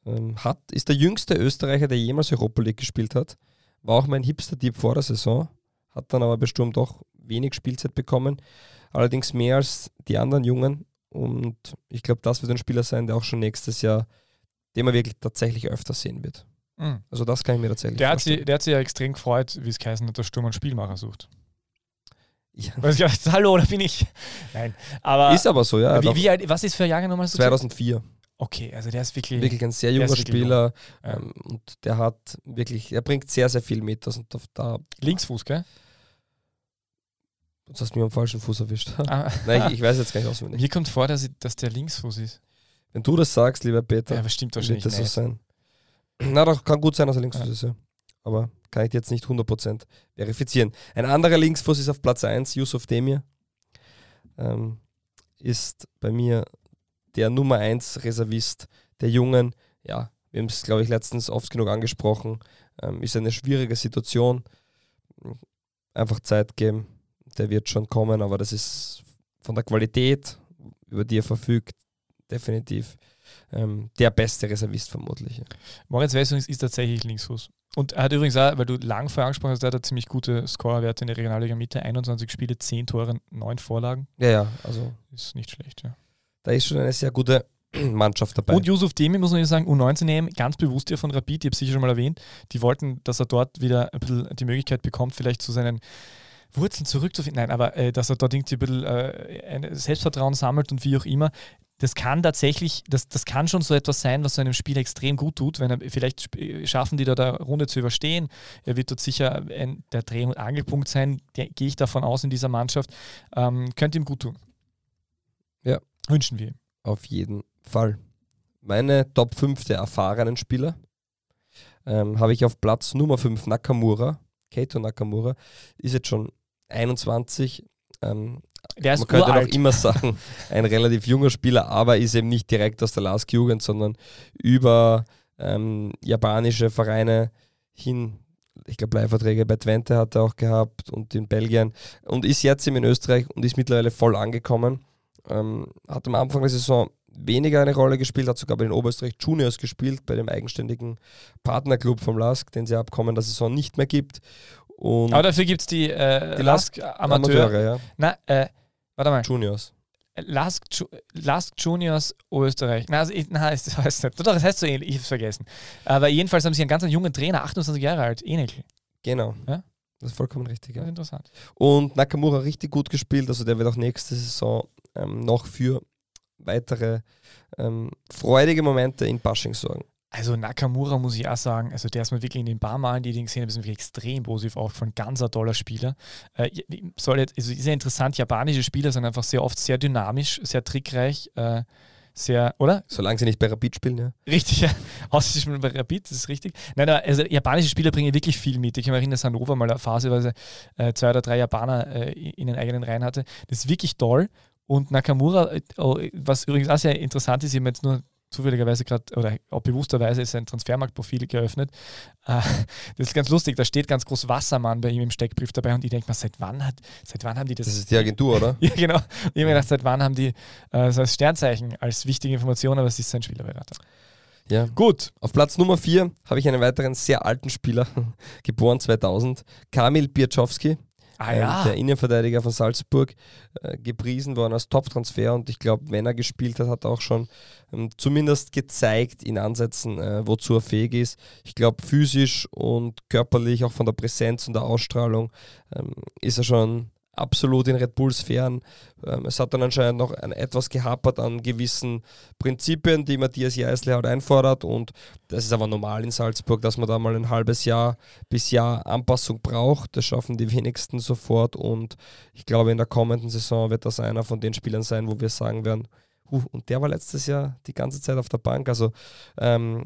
Ähm, hat, ist der jüngste Österreicher, der jemals Europa League gespielt hat. War auch mein Hipster-Tipp vor der Saison, hat dann aber bei Sturm doch wenig Spielzeit bekommen. Allerdings mehr als die anderen Jungen. Und ich glaube, das wird ein Spieler sein, der auch schon nächstes Jahr, den man wirklich tatsächlich öfter sehen wird. Mhm. Also das kann ich mir tatsächlich Der, hat vorstellen. sich, der hat sich ja extrem gefreut, wie es geheißen hat, dass Sturm einen Spielmacher sucht. Ja. Ich gedacht, hallo, da bin ich. Nein, aber Ist aber so, ja. wie, wie alt, was ist für ein Jahrgang nochmal? gesagt? 2004. Okay, also der ist wirklich, Wirklich ein sehr junger Spieler Ja. ähm, und der hat wirklich, er bringt sehr, sehr viel mit. Also da, Linksfuß, gell? jetzt hast du mich am falschen Fuß erwischt. Ah, Nein, ich, ich weiß jetzt gar nicht auswendig. Mir kommt vor, dass, ich, dass der Linksfuß ist. Wenn du das sagst, lieber Peter, Ja, aber stimmt wird wahrscheinlich das so nicht. sein. Na doch, kann gut sein, dass er Linksfuß Ja. ist, ja. Aber kann ich jetzt nicht 100% verifizieren. Ein anderer Linksfuß ist auf Platz 1, Yusuf Demir. Ähm, ist bei mir der Nummer 1 Reservist der Jungen. Ja, wir haben es, glaube ich, letztens oft genug angesprochen. Ähm, ist eine schwierige Situation. Einfach Zeit geben. Der wird schon kommen, aber das ist von der Qualität, über die er verfügt, definitiv ähm, der beste Reservist vermutlich. ja. Moritz Wessung ist, ist tatsächlich Linksfuß. Und er hat übrigens auch, weil du lang vorher angesprochen hast, der hat ziemlich gute Scorerwerte in der Regionalliga Mitte. 21 Spiele, 10 Tore, 9 Vorlagen. Ja, ja, also Ist nicht schlecht, ja. da ist schon eine sehr gute Mannschaft dabei. Und Yusuf Demi, muss man ja sagen, U19 EM, ganz bewusst hier von Rapid, ich habe es sicher schon mal erwähnt, die wollten, dass er dort wieder ein bisschen die Möglichkeit bekommt, vielleicht zu seinen Wurzeln zurückzufinden. Nein, aber äh, dass er dort irgendwie ein bisschen äh, Selbstvertrauen sammelt und wie auch immer. Das kann tatsächlich, das, das kann schon so etwas sein, was so einem Spieler extrem gut tut, wenn er vielleicht sp- schaffen die da der Runde zu überstehen. Er wird dort sicher ein, der Dreh- und Angelpunkt sein, gehe ich davon aus in dieser Mannschaft. Ähm, könnte ihm gut tun. Ja. Wünschen wir ihm. Auf jeden Fall. Meine Top 5 der erfahrenen Spieler ähm, habe ich auf Platz Nummer 5 Nakamura. Keito Nakamura ist jetzt schon 21. Ähm, Der ist man könnte uralt. noch immer sagen, ein relativ junger Spieler, aber ist eben nicht direkt aus der Lask Jugend, sondern über ähm, japanische Vereine hin. Ich glaube, Leihverträge bei Twente hat er auch gehabt und in Belgien und ist jetzt eben in Österreich und ist mittlerweile voll angekommen. Ähm, hat am Anfang der Saison weniger eine Rolle gespielt, hat sogar bei den Oberösterreich Juniors gespielt, bei dem eigenständigen Partnerclub vom LASK, den es ja ab kommender Saison nicht mehr gibt. Und Aber dafür gibt es die, äh, Die Lask Amateur. Amateure, ja. Na, äh, warte mal. Juniors. Lask, Ju- Lask Juniors Österreich. Na, also, ich, na, das heißt nicht. Doch, das heißt so ähnlich, ich hab's vergessen. Aber jedenfalls haben sie einen ganz jungen Trainer, 28 Jahre alt, Enekel. Genau. Ja? Das ist vollkommen richtig. Ja. interessant. Und Nakamura richtig gut gespielt, also der wird auch nächste Saison ähm, noch für weitere ähm, freudige Momente in Bashing sorgen. Also Nakamura muss ich auch sagen, also der ist mir wirklich in den paar Malen, die ich gesehen habe, ist mir wirklich extrem positiv aufgefallen. Ganz ein toller Spieler. Äh, soll jetzt, also ist ja interessant, japanische Spieler sind einfach sehr oft sehr dynamisch, sehr trickreich, äh, sehr, oder? Solange sie nicht bei Rapid spielen, ja. Richtig, ja. Außerdem bei Rapid, das ist richtig. Nein, aber also japanische Spieler bringen wirklich viel mit. Ich kann mich erinnern, dass Hannover mal phaseweise äh, zwei oder drei Japaner äh, in den eigenen Reihen hatte. Das ist wirklich toll. Und Nakamura, äh, oh, was übrigens auch sehr interessant ist, ich habe jetzt nur zufälligerweise gerade, oder auch bewussterweise ist sein Transfermarktprofil geöffnet. Äh, das ist ganz lustig, da steht ganz groß Wassermann bei ihm im Steckbrief dabei und ich denke mal, seit wann hat, seit wann haben die das? Das ist die Agentur, oder? ja, genau. Ich habe mir gedacht, seit wann haben die äh, so als Sternzeichen als wichtige Information, aber es ist sein Spielerberater. Ja. Gut. Auf Platz Nummer 4 habe ich einen weiteren sehr alten Spieler, geboren 2000, Kamil Ah ähm, ja. der Innenverteidiger von Salzburg, äh, gepriesen worden als Top-Transfer und ich glaube, wenn er gespielt hat, hat er auch schon ähm, zumindest gezeigt in Ansätzen, äh, wozu er fähig ist. Ich glaube, physisch und körperlich, auch von der Präsenz und der Ausstrahlung, ähm, ist er schon absolut in Red Bulls Sphären. Ähm, es hat dann anscheinend noch ein, etwas gehapert an gewissen Prinzipien, die Matthias Jeißle halt einfordert und das ist aber normal in Salzburg, dass man da mal ein halbes Jahr bis Jahr Anpassung braucht. Das schaffen die wenigsten sofort und ich glaube, in der kommenden Saison wird das einer von den Spielern sein, wo wir sagen werden, huh, und der war letztes Jahr die ganze Zeit auf der Bank. Also ähm,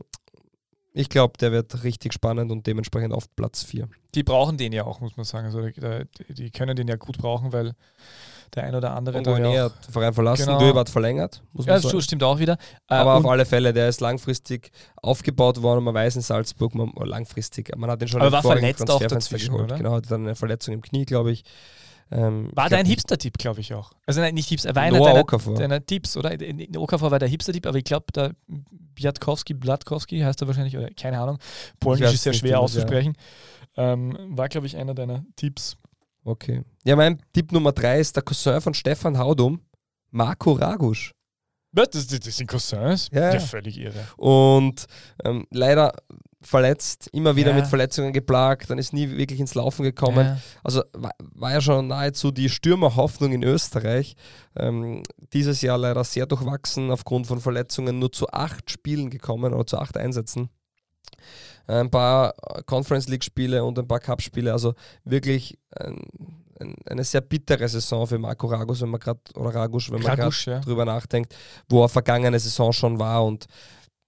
ich glaube, der wird richtig spannend und dementsprechend auf Platz 4. Die brauchen den ja auch, muss man sagen. Also die, die können den ja gut brauchen, weil der ein oder andere Und ja hat den Verein verlassen, Genau. Döber hat verlängert, muss ja, man das sagen. stimmt auch wieder. Äh, Aber auf und- alle Fälle, der ist langfristig aufgebaut worden man weiß in Salzburg, man, langfristig, man hat den schon Aber war verletzt auch dazwischen, geholt. oder? Genau, hatte dann eine Verletzung im Knie, glaube ich. Ähm, war dein Hipster-Tipp, glaube ich auch. Also nein, nicht Hipster, er war einer Noah deiner, Okafor. deiner Tipps, oder? Okafor war der Hipster-Tipp, aber ich glaube, der Biatkowski, Blatkowski heißt er wahrscheinlich, oder keine Ahnung. Polnisch ist sehr schwer wie das, ja. auszusprechen. Ähm, war, glaube ich, einer deiner Tipps. Okay. Ja, mein Tipp Nummer drei ist der Cousin von Stefan Haudum, Marco Ragusch. Das, das, das sind Cousins? Ja, ja. völlig irre. Und ähm, leider verletzt, immer wieder Ja. mit Verletzungen geplagt, dann ist nie wirklich ins Laufen gekommen. Ja. Also war, war ja schon nahezu die Stürmerhoffnung in Österreich. Ähm, dieses Jahr leider sehr durchwachsen, aufgrund von Verletzungen nur zu acht Spielen gekommen oder zu acht Einsätzen. Ein paar Conference League-Spiele und ein paar Cup-Spiele, also wirklich ein, eine sehr bittere Saison für Marco Ragus, wenn man gerade oder Ragusch, wenn man gerade ja. drüber nachdenkt, wo er vergangene Saison schon war und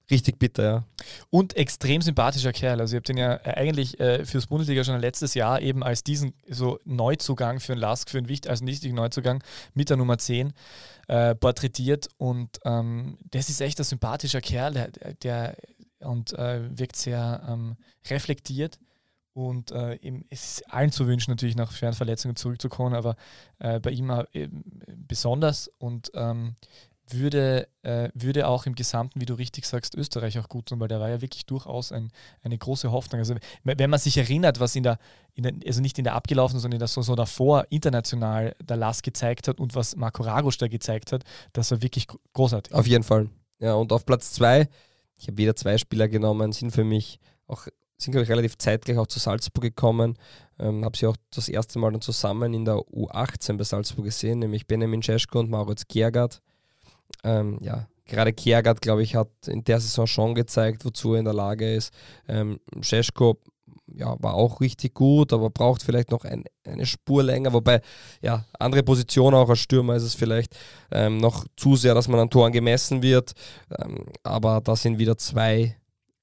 richtig bitter, ja. Und extrem sympathischer Kerl. Also, ihr habt den ja äh, eigentlich äh, fürs Bundesliga schon letztes Jahr eben als diesen so Neuzugang für einen Lask, für einen wichtig, also wichtigen Neuzugang mit der Nummer 10 äh, porträtiert. Und ähm, das ist echt ein sympathischer Kerl, der, der und äh, wirkt sehr ähm, reflektiert. Und äh, es ist allen zu wünschen, natürlich nach schweren Verletzungen zurückzukommen, aber äh, bei ihm äh, besonders und ähm, würde, äh, würde auch im Gesamten, wie du richtig sagst, Österreich auch gut tun, weil der war ja wirklich durchaus ein, eine große Hoffnung. Also wenn man sich erinnert, was in der, in der also nicht in der abgelaufenen, sondern in der Saison davor international der Lass gezeigt hat und was Marco Ragusch da gezeigt hat, das war wirklich gro- großartig. Auf jeden Fall. Ja, und auf Platz zwei, ich habe wieder zwei Spieler genommen, sind für mich auch, sind glaube ich relativ zeitgleich auch zu Salzburg gekommen. Ähm, habe sie auch das erste Mal dann zusammen in der U18 bei Salzburg gesehen, nämlich Benjamin Cesko und Mauritz Kiergaard. Ähm, ja, gerade Kiergaard, glaube ich, hat in der Saison schon gezeigt, wozu er in der Lage ist. Ähm, Cesko ja, war auch richtig gut, aber braucht vielleicht noch ein, eine Spur länger. Wobei, ja, andere Position auch als Stürmer ist es vielleicht ähm, noch zu sehr, dass man an Toren gemessen wird. Ähm, aber da sind wieder zwei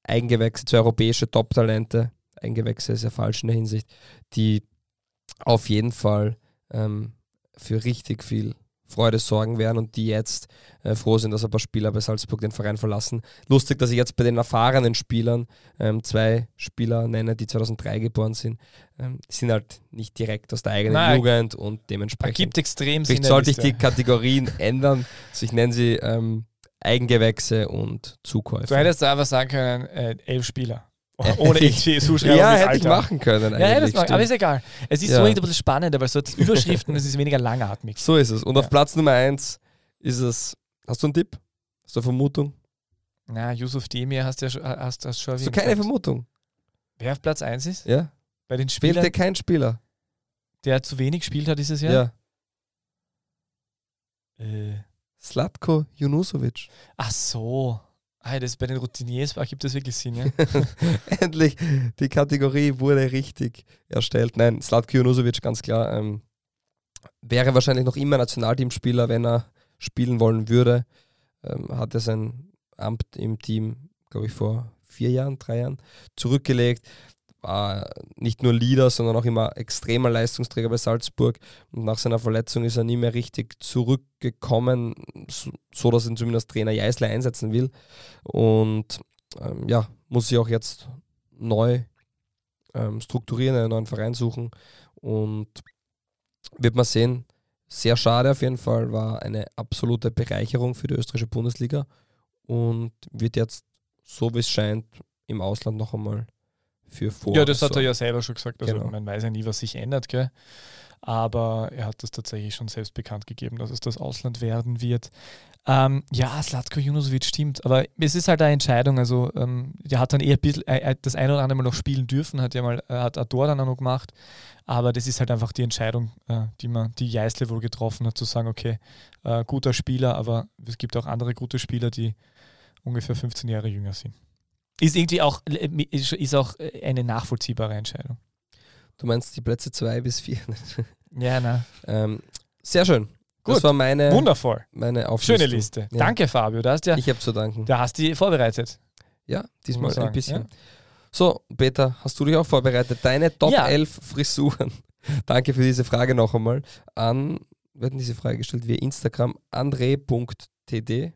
Eigengewächse, zwei europäische Top-Talente. Eigengewächse ist ja falsch in der Hinsicht, die auf jeden Fall ähm, für richtig viel Freude sorgen werden und die jetzt äh, froh sind, dass ein paar Spieler bei Salzburg den Verein verlassen. Lustig, dass ich jetzt bei den erfahrenen Spielern ähm, zwei Spieler nenne, die 2003 geboren sind. Ähm, sind halt nicht direkt aus der eigenen Nein. Jugend und dementsprechend Ergibt extrem. Vielleicht sollte ich die Kategorien ändern. Also ich nenne sie ähm, Eigengewächse und Zukäufe. Du hättest einfach sagen können, äh, elf Spieler. Ohne irgendwie Zuschreibung. Ja, hätte ich machen können. Ja, es machen, aber ist egal. Es ist Ja. so ein bisschen spannender, weil so Überschriften, es ist weniger langatmig. So ist es. Und auf Ja. Platz Nummer 1 ist es. Hast du einen Tipp? Hast du eine Vermutung? Na, Yusuf Demir hast du ja schon, hast, hast schon Hast du keine. Vermutung? Wer auf Platz 1 ist? Ja? Bei den Spielern, kein Spieler? der zu wenig gespielt hat dieses Ja. Jahr? Äh, Slatko Junusovic. ach so. Ah, das bei den Routiniers ergibt das wirklich Sinn, ja? Endlich, die Kategorie wurde richtig erstellt. Nein, Slatko Junusovic, ganz klar. Ähm, wäre wahrscheinlich noch immer Nationalteamspieler, wenn er spielen wollen würde. Ähm, hat er sein Amt im Team, glaube ich, vor vier Jahren, drei Jahren zurückgelegt. War nicht nur Leader, sondern auch immer extremer Leistungsträger bei Salzburg. Und nach seiner Verletzung ist er nie mehr richtig zurückgekommen, so, dass ihn zumindest Trainer Jeißler einsetzen will. Und ähm, ja, muss sich auch jetzt neu ähm, strukturieren, einen neuen Verein suchen. Und wird man sehen. Sehr schade auf jeden Fall, war eine absolute Bereicherung für die österreichische Bundesliga und wird jetzt, so wie es scheint, im Ausland noch einmal für vor. ja, das hat er ja selber schon gesagt. Also Genau. man weiß ja nie, was sich ändert, gell? Aber er hat das tatsächlich schon selbst bekannt gegeben, dass es das Ausland werden wird. Ähm, ja, Slatko Junusovic stimmt, aber es ist halt eine Entscheidung. Also, ähm, der hat dann eher ein bisschen, äh, äh, das eine oder andere Mal noch spielen dürfen, hat ja mal, äh, hat Tor dann auch noch gemacht. Aber das ist halt einfach die Entscheidung, äh, die man, die Jeißle wohl getroffen hat, zu sagen, okay, äh, guter Spieler, aber es gibt auch andere gute Spieler, die ungefähr 15 Jahre jünger sind. Ist irgendwie auch, äh, ist, ist auch äh, eine nachvollziehbare Entscheidung. Du meinst die Plätze 2 bis 4. Ja, na. ähm, sehr schön. Gut. Das war meine, Wundervoll. meine Auflistung. Schöne Liste. Ja. Danke, Fabio. Da hast, ja, Ich habe zu danken. da hast du die vorbereitet. Ja, diesmal sagen, ein bisschen. ja. So, Peter, hast du dich auch vorbereitet? Deine Top Ja. 11 Frisuren. Danke für diese Frage noch einmal. An, wir hatten diese Frage gestellt via Instagram, andre.td.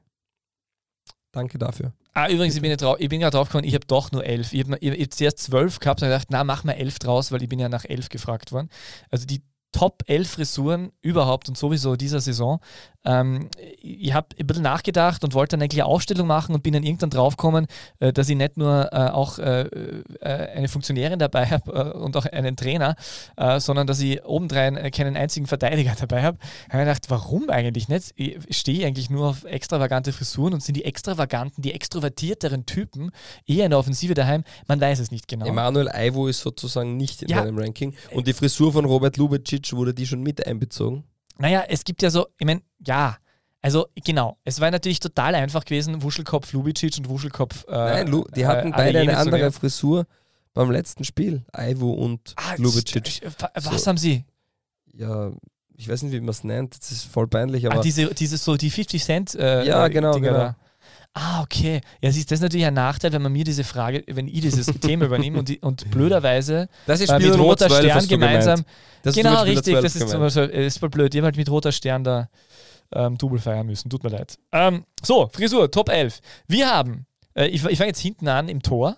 Danke dafür. Ah, übrigens, ich bin, drau- ich bin gerade draufgekommen, ich habe doch nur elf. Ich habe hab zuerst zwölf gehabt und gedacht, na, mach mal elf draus, weil ich bin ja nach elf gefragt worden. Also die Top 11 Frisuren überhaupt und sowieso dieser Saison. Ähm, ich habe ein bisschen nachgedacht und wollte dann eigentlich eine Aufstellung machen und bin dann irgendwann draufgekommen, äh, dass ich nicht nur äh, auch äh, äh, eine Funktionärin dabei habe äh, und auch einen Trainer, äh, sondern dass ich obendrein keinen einzigen Verteidiger dabei habe. Da habe ich gedacht, warum eigentlich nicht? Ich stehe eigentlich nur auf extravagante Frisuren und sind die extravaganten, die extrovertierteren Typen eher in der Offensive daheim? Man weiß es nicht genau. Emanuel Aivo ist sozusagen nicht in Ja. deinem Ranking. Und die Frisur von Robert Lubicic, wurde die schon mit einbezogen? Naja, es gibt ja so, ich meine, ja, also genau, es war natürlich total einfach gewesen, Wuschelkopf Lubicic und Wuschelkopf. Äh, Nein, Lu die äh, hatten alle beide eine andere nehmen. Frisur beim letzten Spiel. Aivo und Ah, Lubicic. st- Was So. haben sie? Ja, ich weiß nicht, wie man es nennt. Das ist voll peinlich, aber Ah, diese, diese so die 50 Cent äh, Ja, äh, genau, Dinger genau. da. Ah, okay. Ja, siehst, das ist natürlich ein Nachteil, wenn man mir diese Frage, wenn ich dieses Thema übernehme und, die, und blöderweise das ist äh, mit roter 12, Stern gemeinsam. Genau, zum richtig. Das 12 ist, zum gemeint. Beispiel, ist voll blöd. Ihr habt halt mit roter Stern da ähm, Double feiern müssen. Tut mir leid. Ähm, so, Frisur, Top 11. Wir haben, äh, ich, ich fange jetzt hinten an im Tor.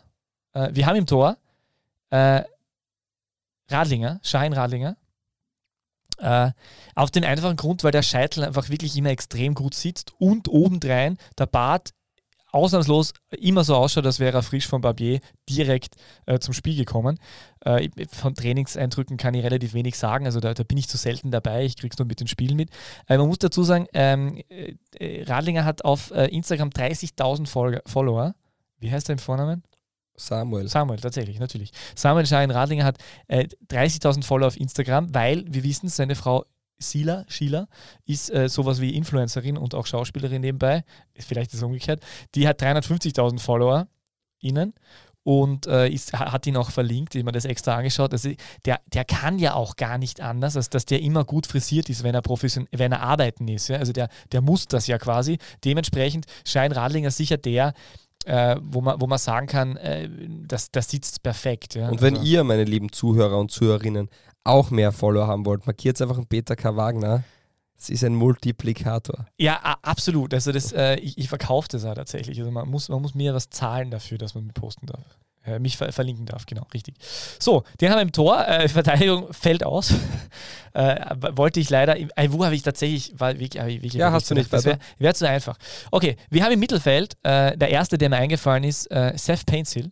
Äh, wir haben im Tor äh, Radlinger, Schein Radlinger. Äh, auf den einfachen Grund, weil der Scheitel einfach wirklich immer extrem gut sitzt und obendrein der Bart ausnahmslos immer so ausschaut, als wäre er frisch von Barbier direkt äh, zum Spiel gekommen. Äh, von Trainingseindrücken kann ich relativ wenig sagen, also da, da bin ich zu selten dabei, ich krieg's nur mit den Spielen mit. Äh, man muss dazu sagen, ähm, äh, äh, Radlinger hat auf äh, Instagram 30.000 Folger- Follower. Wie heißt er im Vornamen? Samuel. Samuel, tatsächlich, natürlich. Samuel Schein Radlinger hat äh, 30.000 Follower auf Instagram, weil wir wissen, seine Frau Sila, Sheila, ist äh, sowas wie Influencerin und auch Schauspielerin nebenbei. Vielleicht ist es umgekehrt. Die hat 350.000 Follower innen und äh, ist, ha- hat ihn auch verlinkt, ich habe mir das extra angeschaut. Also der, der kann ja auch gar nicht anders, als dass der immer gut frisiert ist, wenn er profession wenn er arbeiten ist. Ja? Also der, der muss das ja quasi. Dementsprechend Schein Radlinger sicher der, äh, wo, man, wo man sagen kann, äh, das, das sitzt perfekt. Ja? Und wenn also, ihr, meine lieben Zuhörer und Zuhörerinnen, auch mehr Follower haben wollt, markiert einfach einen Peter K. Wagner. Es ist ein Multiplikator. Ja, absolut. Also das, äh, ich, ich verkaufe das ja tatsächlich. Also man muss, man muss mir was zahlen dafür, dass man posten darf. Äh, mich ver verlinken darf, genau, richtig. So, den haben wir im Tor. Äh, Verteidigung fällt aus. äh, wollte ich leider, im- äh, wo habe ich tatsächlich, war wirklich, ich wirklich Ja, hast du nicht Das wäre wär zu einfach. Okay, wir haben im Mittelfeld, äh, der erste, der mir eingefallen ist, äh, Seth Painsil.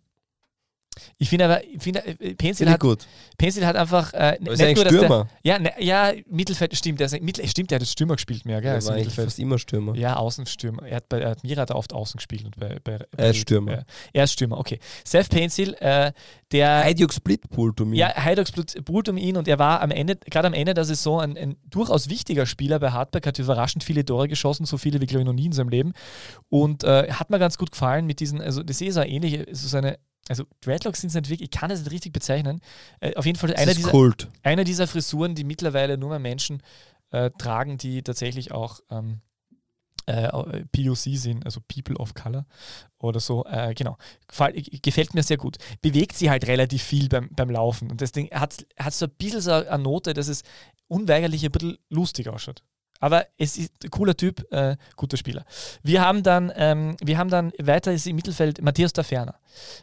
Ich finde aber, ich finde, äh, Pencil Finde ich hat, gut. Pencil hat einfach äh, Aber ist nicht nur, dass der, Stürmer. ja, ne, ja, Mittelfeld stimmt, der ist, Mittel, stimmt, der hat jetzt Stürmer gespielt mehr, gell? Er als war eigentlich Mittelfeld. fast immer Stürmer. Ja, Außenstürmer. Er hat bei er hat Mira hat oft außen gespielt und bei, bei, Er ist Stürmer. Ja, er ist Stürmer, okay. Seth Pencil, äh, der Heidjuk Splitpool, du mir. ja, Heidox brut um ihn und er war am Ende, gerade am Ende der Saison, ein, ein durchaus wichtiger Spieler bei Hartberg, hat überraschend viele Tore geschossen, so viele wie glaube ich noch nie in seinem Leben. Und äh, hat mir ganz gut gefallen mit diesen, also das ist so ähnlich, so seine, also Dreadlocks sind es nicht wirklich, ich kann es nicht richtig bezeichnen. Äh, auf jeden Fall einer dieser, einer dieser Frisuren, die mittlerweile nur mehr Menschen äh, tragen, die tatsächlich auch ähm, äh, POC sind, also People of Color oder so. Äh, genau. Gefällt mir sehr gut. Bewegt sie halt relativ viel beim, beim Laufen und das Ding hat, hat so ein bisschen so eine Note, dass es unweigerlich ein bisschen lustig ausschaut. Aber es ist ein cooler Typ, äh, guter Spieler. Wir haben dann, ähm, wir haben dann weiter ist im Mittelfeld Matthias Taferner.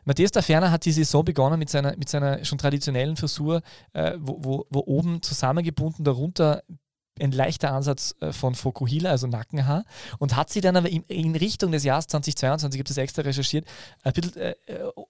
Matthias Taferner hat die Saison begonnen mit seiner, mit seiner schon traditionellen Frisur, äh, wo, wo, wo oben zusammengebunden, darunter ein leichter Ansatz äh, von Fokuhila, also Nackenhaar, und hat sie dann aber in, Richtung des Jahres 2022, ich habe das extra recherchiert, ein bisschen äh,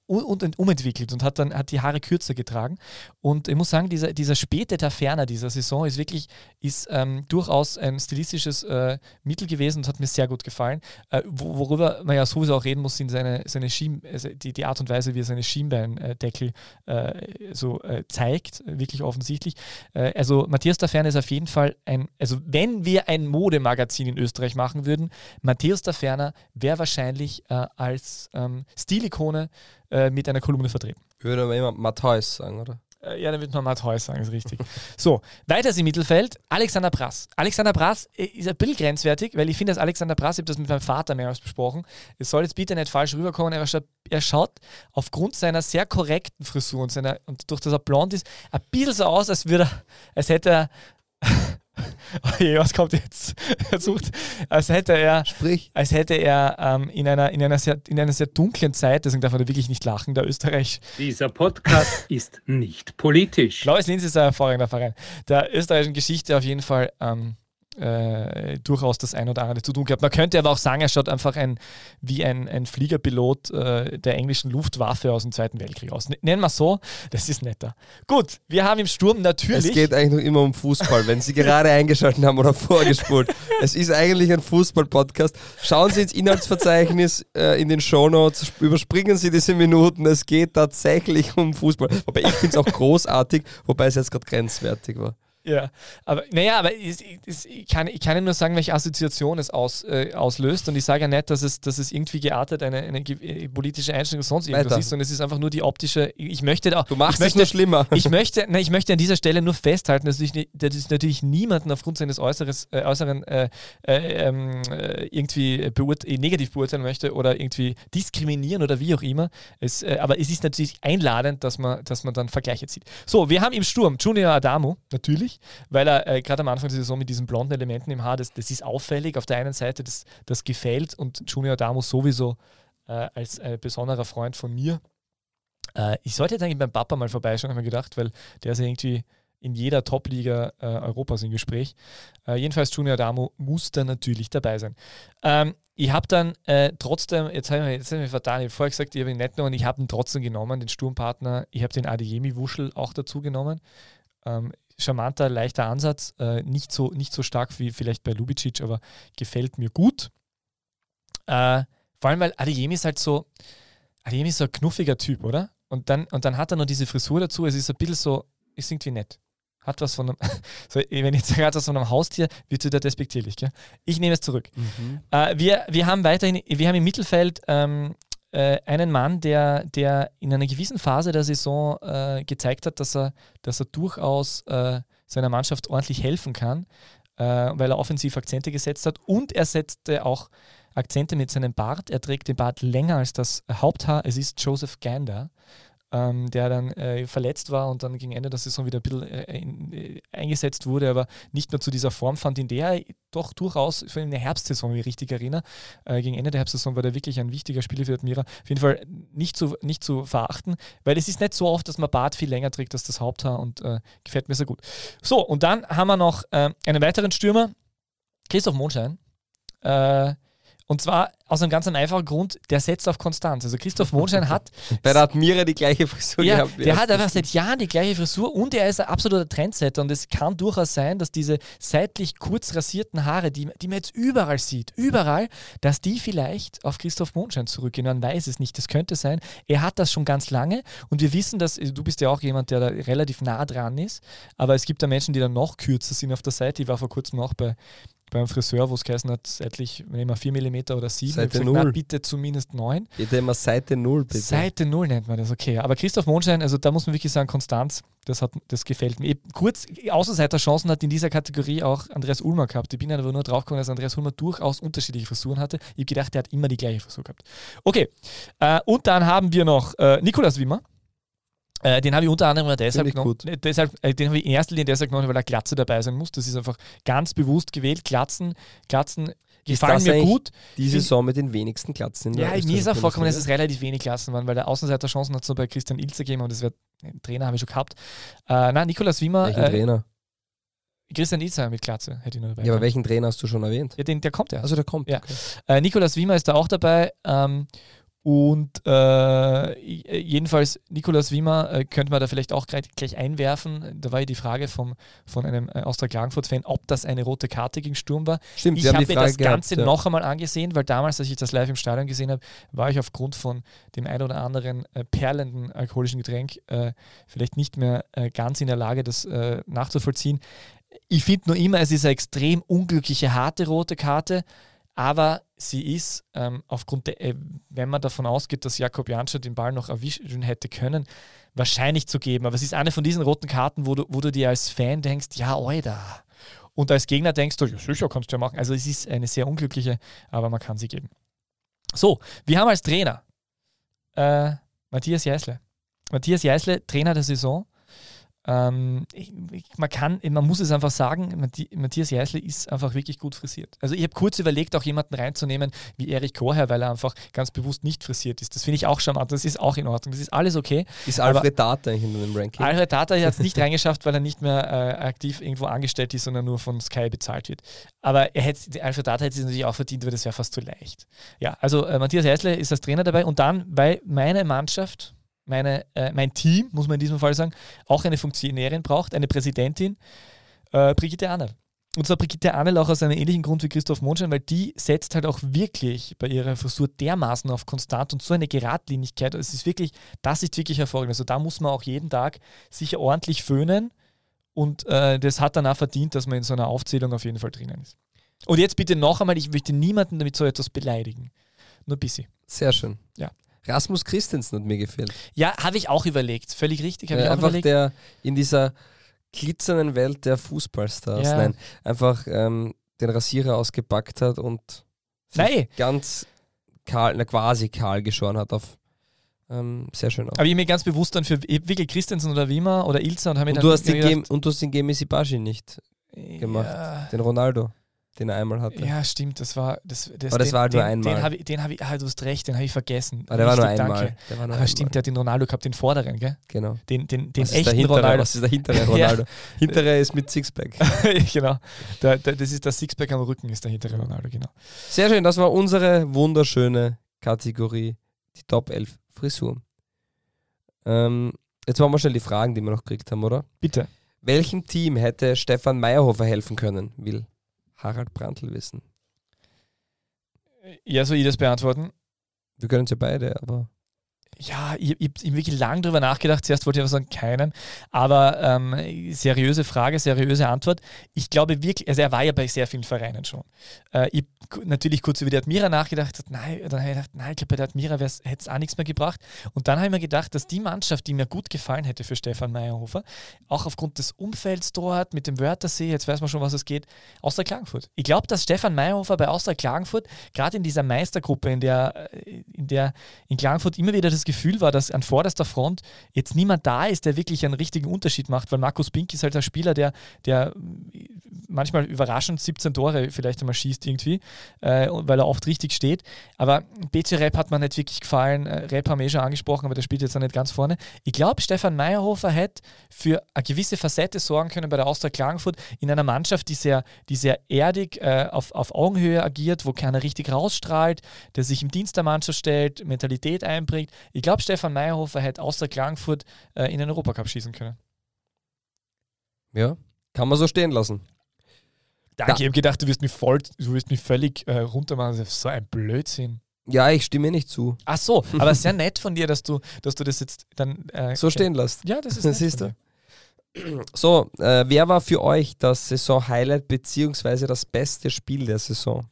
um, umentwickelt und hat dann hat die Haare kürzer getragen. Und ich muss sagen, dieser, dieser späte Taferner dieser Saison ist wirklich ist, ähm, durchaus ein stilistisches äh, Mittel gewesen und hat mir sehr gut gefallen. Äh, wo, worüber man ja sowieso auch reden muss, sind seine, seine Schien, also die, die Art und Weise, wie er seine Schienbeindeckel äh, so äh, zeigt, wirklich offensichtlich. Äh, also Matthias Taferner ist auf jeden Fall ein also wenn wir ein Modemagazin in Österreich machen würden, Matthäus Taferner wäre wahrscheinlich äh, als ähm, Stilikone äh, mit einer Kolumne vertreten. Würde aber immer Matthäus sagen, oder? Äh, ja, dann wird man Matthäus sagen, ist richtig. so, weiter im Mittelfeld, Alexander Brass. Alexander Brass äh, ist ein bisschen grenzwertig, weil ich finde, dass Alexander Brass, ich habe das mit meinem Vater mehrmals besprochen, es soll jetzt bitte nicht falsch rüberkommen, er schaut, er schaut aufgrund seiner sehr korrekten Frisur und, seiner, und durch das er blond ist, ein bisschen so aus, als, würde er, als hätte er Oje, was kommt jetzt? Er sucht, als hätte er, Sprich. als hätte er ähm, in, einer, in, einer sehr, in einer sehr dunklen Zeit, deswegen darf er wirklich nicht lachen, der Österreich. Dieser Podcast ist nicht politisch. Blaues Linz ist ein hervorragender Verein. Der österreichischen Geschichte auf jeden Fall ähm, äh, durchaus das ein oder andere zu tun gehabt. Man könnte aber auch sagen, er schaut einfach ein, wie ein, ein Fliegerpilot äh, der englischen Luftwaffe aus dem Zweiten Weltkrieg aus. N nennen wir so, das ist netter. Gut, wir haben im Sturm natürlich. Es geht eigentlich noch immer um Fußball, wenn Sie gerade eingeschaltet haben oder vorgespult. es ist eigentlich ein Fußball-Podcast. Schauen Sie ins Inhaltsverzeichnis äh, in den Shownotes, überspringen Sie diese Minuten. Es geht tatsächlich um Fußball. Wobei ich finde es auch großartig, wobei es jetzt gerade grenzwertig war. Ja, aber naja, aber es, es, ich, kann, ich kann Ihnen nur sagen, welche Assoziation es aus, äh, auslöst. Und ich sage ja nicht, dass es, dass es irgendwie geartet eine, eine ge- politische Einstellung sonst irgendwas Weiter. ist, sondern es ist einfach nur die optische. Ich möchte da. Du machst ich es möchte, nur schlimmer. ich möchte, nein, ich möchte an dieser Stelle nur festhalten, dass ich, dass ich natürlich niemanden aufgrund seines Äußeres, äh, Äußeren äh, äh, ähm, äh, irgendwie beurt äh, negativ beurteilen möchte oder irgendwie diskriminieren oder wie auch immer. Es, äh, aber es ist natürlich einladend, dass man, dass man dann Vergleiche zieht. So, wir haben im Sturm Junior Adamo, natürlich, weil er äh, gerade am Anfang der Saison mit diesen blonden Elementen im Haar, das, das ist auffällig. Auf der einen Seite, das, das gefällt und Junior Adamo sowieso äh, als äh, besonderer Freund von mir. Äh, ich sollte jetzt eigentlich beim Papa mal vorbeischauen, habe ich mir gedacht, weil der ist ja irgendwie in jeder Top-Liga äh, Europas im Gespräch. Äh, jedenfalls Junior Adamo muss da natürlich dabei sein. Ähm, ich habe dann äh, trotzdem, jetzt habe ich, mir- mich vertan, ich vorher gesagt, ich habe ihn nicht genommen, ich habe ihn trotzdem genommen, den Sturmpartner. Ich habe den Adeyemi-Wuschel auch dazu genommen. Ähm, charmanter, leichter Ansatz, äh, nicht, so, nicht so stark wie vielleicht bei Lubicic, aber gefällt mir gut. Äh, vor allem, weil Adeyemi ist halt so, Adeyemi ist so ein knuffiger Typ, oder? Und dann, und dann hat er noch diese Frisur dazu, es ist ein bisschen so, ist irgendwie nett. Hat was von einem, so, wenn ich jetzt sage, hat was von einem Haustier, wird wieder despektierlich, gell? Ich nehme es zurück. Äh, wir, wir haben weiterhin, wir haben im Mittelfeld ähm, äh, einen Mann, der, der in einer gewissen Phase der Saison äh, gezeigt hat, dass er, dass er durchaus äh, seiner Mannschaft ordentlich helfen kann, äh, weil er offensiv Akzente gesetzt hat und er setzte auch Akzente mit seinem Bart. Er trägt den Bart länger als das Haupthaar. Es ist Joseph Gander, ähm, der dann äh, verletzt war und dann gegen Ende der Saison wieder ein bisschen äh, in, äh, eingesetzt wurde, aber nicht mehr zu dieser Form fand, in der er doch durchaus für eine Herbstsaison, wie ich richtig erinnere, äh, gegen Ende der Herbstsaison war der wirklich ein wichtiger Spieler für Admira. Auf jeden Fall nicht zu, nicht zu verachten, weil es ist nicht so oft, dass man Bart viel länger trägt als das Haupthaar und äh, gefällt mir sehr gut. So, und dann haben wir noch äh, einen weiteren Stürmer, Christoph Mondschein. Äh, Und zwar aus einem ganz einfachen Grund, der setzt auf Konstanz. Also Christoph Mondschein hat. Bei der Admira die gleiche Frisur ja, gehabt. der er. hat einfach seit Jahren die gleiche Frisur und er ist ein absoluter Trendsetter. Und es kann durchaus sein, dass diese seitlich kurz rasierten Haare, die, die man jetzt überall sieht, überall, dass die vielleicht auf Christoph Mondschein zurückgehen. Man weiß es nicht. Das könnte sein. Er hat das schon ganz lange und wir wissen, dass du bist ja auch jemand, der da relativ nah dran ist. Aber es gibt da Menschen, die dann noch kürzer sind auf der Seite. Ich war vor kurzem auch bei beim Friseur, wo es geheißen hat, seitlich, nehmen wir 4 mm oder 7, Seite gesagt, na, null. bitte zumindest 9. Bitte immer Seite 0, bitte. Seite 0 nennt man das, okay. Aber Christoph Mondschein, also da muss man wirklich sagen, Konstanz, das, hat, das gefällt mir. Kurz, Außenseiter-Chancen hat in dieser Kategorie auch Andreas Ulmer gehabt. Ich bin aber nur drauf gekommen, dass Andreas Ulmer durchaus unterschiedliche Frisuren hatte. Ich habe gedacht, der hat immer die gleiche Frisur gehabt. Okay, äh, und dann haben wir noch äh, Nikolaus Wimmer. Äh, den habe ich unter anderem deshalb genommen. gut. äh, Deshalb, äh, den habe ich in erster Linie deshalb genommen, weil er Glatze dabei sein muss. Das ist einfach ganz bewusst gewählt. Glatzen, Glatzen gefallen mir gut. Die Saison mit den wenigsten Glatzen. Ja, mir ist auch vorgekommen, dass es relativ wenig Klassen waren, weil der Außenseiter-Chancen hat es nur bei Christian Ilzer gegeben und das wird, den Trainer habe ich schon gehabt. Äh, nein, Nikolaus Wimmer, Welchen äh, Trainer? Christian Ilzer mit Glatze hätte ich nur dabei. Ja, aber gehabt. welchen Trainer hast du schon erwähnt? ja, den, der kommt ja. Also der kommt. Ja. okay. Äh, Nikolaus Wimmer ist da auch dabei. Ähm, und äh, jedenfalls, Nikolaus Wimmer äh, könnte man da vielleicht auch gleich, einwerfen. Da war ja die Frage vom, von einem äh, Austria Klagenfurt-Fan, ob das eine rote Karte gegen Sturm war. Stimmt, Ich habe mir das Ganze gehabt, ja. noch einmal angesehen, weil damals, als ich das live im Stadion gesehen habe, war ich aufgrund von dem ein oder anderen äh, perlenden alkoholischen Getränk äh, vielleicht nicht mehr äh, ganz in der Lage, das äh, nachzuvollziehen. Ich finde nur immer, es ist eine extrem unglückliche, harte rote Karte, aber sie ist ähm, aufgrund der, äh, wenn man davon ausgeht, dass Jakob Janscher den Ball noch erwischen hätte können, wahrscheinlich zu geben. Aber es ist eine von diesen roten Karten, wo du, wo du dir als Fan denkst, ja, oida. Und als Gegner denkst du, ja sicher, kannst du ja machen. Also es ist eine sehr unglückliche, aber man kann sie geben. So, wir haben als Trainer äh, Matthias Jeißle. Matthias Jeißle, Trainer der Saison. Ähm, ich, ich, man kann, man muss es einfach sagen, Matthias Jeißle ist einfach wirklich gut frisiert. Also ich habe kurz überlegt, auch jemanden reinzunehmen wie Erich Korher, weil er einfach ganz bewusst nicht frisiert ist. Das finde ich auch charmant, das ist auch in Ordnung, das ist alles okay. Ist Alfred Data in dem Ranking? Alfred Tata hat es nicht reingeschafft, weil er nicht mehr äh, aktiv irgendwo angestellt ist, sondern nur von Sky bezahlt wird. Aber er hätte, Alfred Tata hätte es natürlich auch verdient, weil das wäre fast zu leicht. Ja, also äh, Matthias Heißle ist als Trainer dabei und dann, weil meine Mannschaft, meine, äh, mein Team, muss man in diesem Fall sagen, auch eine Funktionärin braucht, eine Präsidentin, äh, Brigitte Arnel. Und zwar Brigitte Arnel auch aus einem ähnlichen Grund wie Christoph Mondschein, weil die setzt halt auch wirklich bei ihrer Frisur dermaßen auf Konstant und so eine Geradlinigkeit. Es ist wirklich, das ist wirklich hervorragend. Also da muss man auch jeden Tag sicher ordentlich föhnen und äh, das hat dann auch verdient, dass man in so einer Aufzählung auf jeden Fall drinnen ist. Und jetzt bitte noch einmal, ich möchte niemanden damit so etwas beleidigen. Nur ein bisschen. Sehr schön. Ja. Rasmus Christensen hat mir gefehlt. Ja, habe ich auch überlegt. Völlig richtig, Äh, einfach überlegt. der in dieser glitzernden Welt der Fußballstars. Ja. Nein, einfach ähm, den Rasierer ausgepackt hat und Nein. ganz kahl, na, quasi kahl geschoren hat auf ähm, sehr schön aus. Aber ich mir ganz bewusst dann für wirklich Christensen oder Wimmer oder Ilzer und habe mir dann du, hast den gedacht, Gem, und du hast den Gemi Sibashi nicht gemacht. Ja, Den Ronaldo, den er einmal hatte. ja, stimmt, das war das, das, Aber das den, war halt nur einmal. Den habe ich, hab ich ah, du hast recht, den habe ich vergessen. Aber der war nur Richtig, einmal. danke. Der war nur Aber stimmt, der hat den Ronaldo gehabt, den vorderen, gell? Genau. Den, den, den was, der echten hintere, Ronaldo. was ist der hintere Ja. Ronaldo? Hintere ist mit Sixpack. genau. Der, der, das ist das Sixpack am Rücken, ist der hintere Ronaldo, genau. Sehr schön, das war unsere wunderschöne Kategorie, die Top 11 Frisuren. Ähm, jetzt machen wir schnell die Fragen, die wir noch gekriegt haben, oder? Bitte. Welchem Team hätte Stefan Meyerhofer helfen können, will Harald Brandl wissen. Ja, ich das beantworten? Wir können es ja beide, aber Ja, ich, ich, ich habe wirklich lange drüber nachgedacht. Zuerst wollte ich aber sagen, keinen. Aber ähm, seriöse Frage, seriöse Antwort. Ich glaube wirklich, also er war ja bei sehr vielen Vereinen schon. Äh, ich natürlich kurz über die Admira nachgedacht. Nein, dann habe ich gedacht, nein, ich glaube, bei der Admira hätte es auch nichts mehr gebracht. Und dann habe ich mir gedacht, dass die Mannschaft, die mir gut gefallen hätte für Stefan Meyerhofer, auch aufgrund des Umfelds dort mit dem Wörthersee, jetzt weiß man schon, was es geht, Austria Klagenfurt. Ich glaube, dass Stefan Meyerhofer bei Austria Klagenfurt, gerade in dieser Meistergruppe, in der, äh, in der in Klagenfurt immer wieder das Gefühl war, dass an vorderster Front jetzt niemand da ist, der wirklich einen richtigen Unterschied macht, weil Markus Bink ist halt ein Spieler, der, der manchmal überraschend 17 Tore vielleicht einmal schießt irgendwie, äh, weil er oft richtig steht. Aber BC Rap hat mir nicht wirklich gefallen. Äh, Rap haben wir eh schon angesprochen, aber der spielt jetzt auch nicht ganz vorne. Ich glaube, Stefan Meyerhofer hätte für eine gewisse Facette sorgen können bei der Austria Klagenfurt in einer Mannschaft, die sehr, die sehr erdig äh, auf, auf Augenhöhe agiert, wo keiner richtig rausstrahlt, der sich im Dienst der Mannschaft stellt, Mentalität einbringt. Ich glaube, Stefan Meyerhofer hätte Austria Klagenfurt äh, in den Europacup schießen können. Ja, kann man so stehen lassen. Danke, ja. ich habe gedacht, du wirst mich voll, du wirst mich völlig äh, runtermachen. Das ist so ein Blödsinn. Ja, ich stimme nicht zu. Ach so, aber sehr nett von dir, dass du, dass du das jetzt dann äh, so stehen lässt. Ja, das ist das siehst du. So, äh, wer war für euch das Saison-Highlight beziehungsweise das beste Spiel der Saison?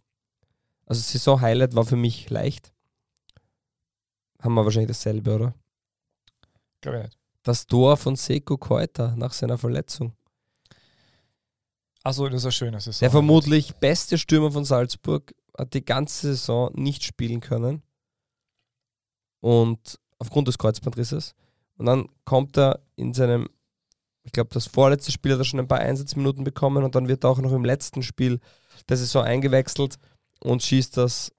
Also Saison-Highlight war für mich leicht. Haben wir wahrscheinlich dasselbe, oder? Glaube ich nicht. Das Tor von Seko Keuter nach seiner Verletzung. Achso, das ist ein schönes Saison. Der vermutlich beste Stürmer von Salzburg hat die ganze Saison nicht spielen können. Und aufgrund des Kreuzbandrisses. Und dann kommt er in seinem, ich glaube, das vorletzte Spiel hat er schon ein paar Einsatzminuten bekommen und dann wird er auch noch im letzten Spiel der Saison eingewechselt und schießt das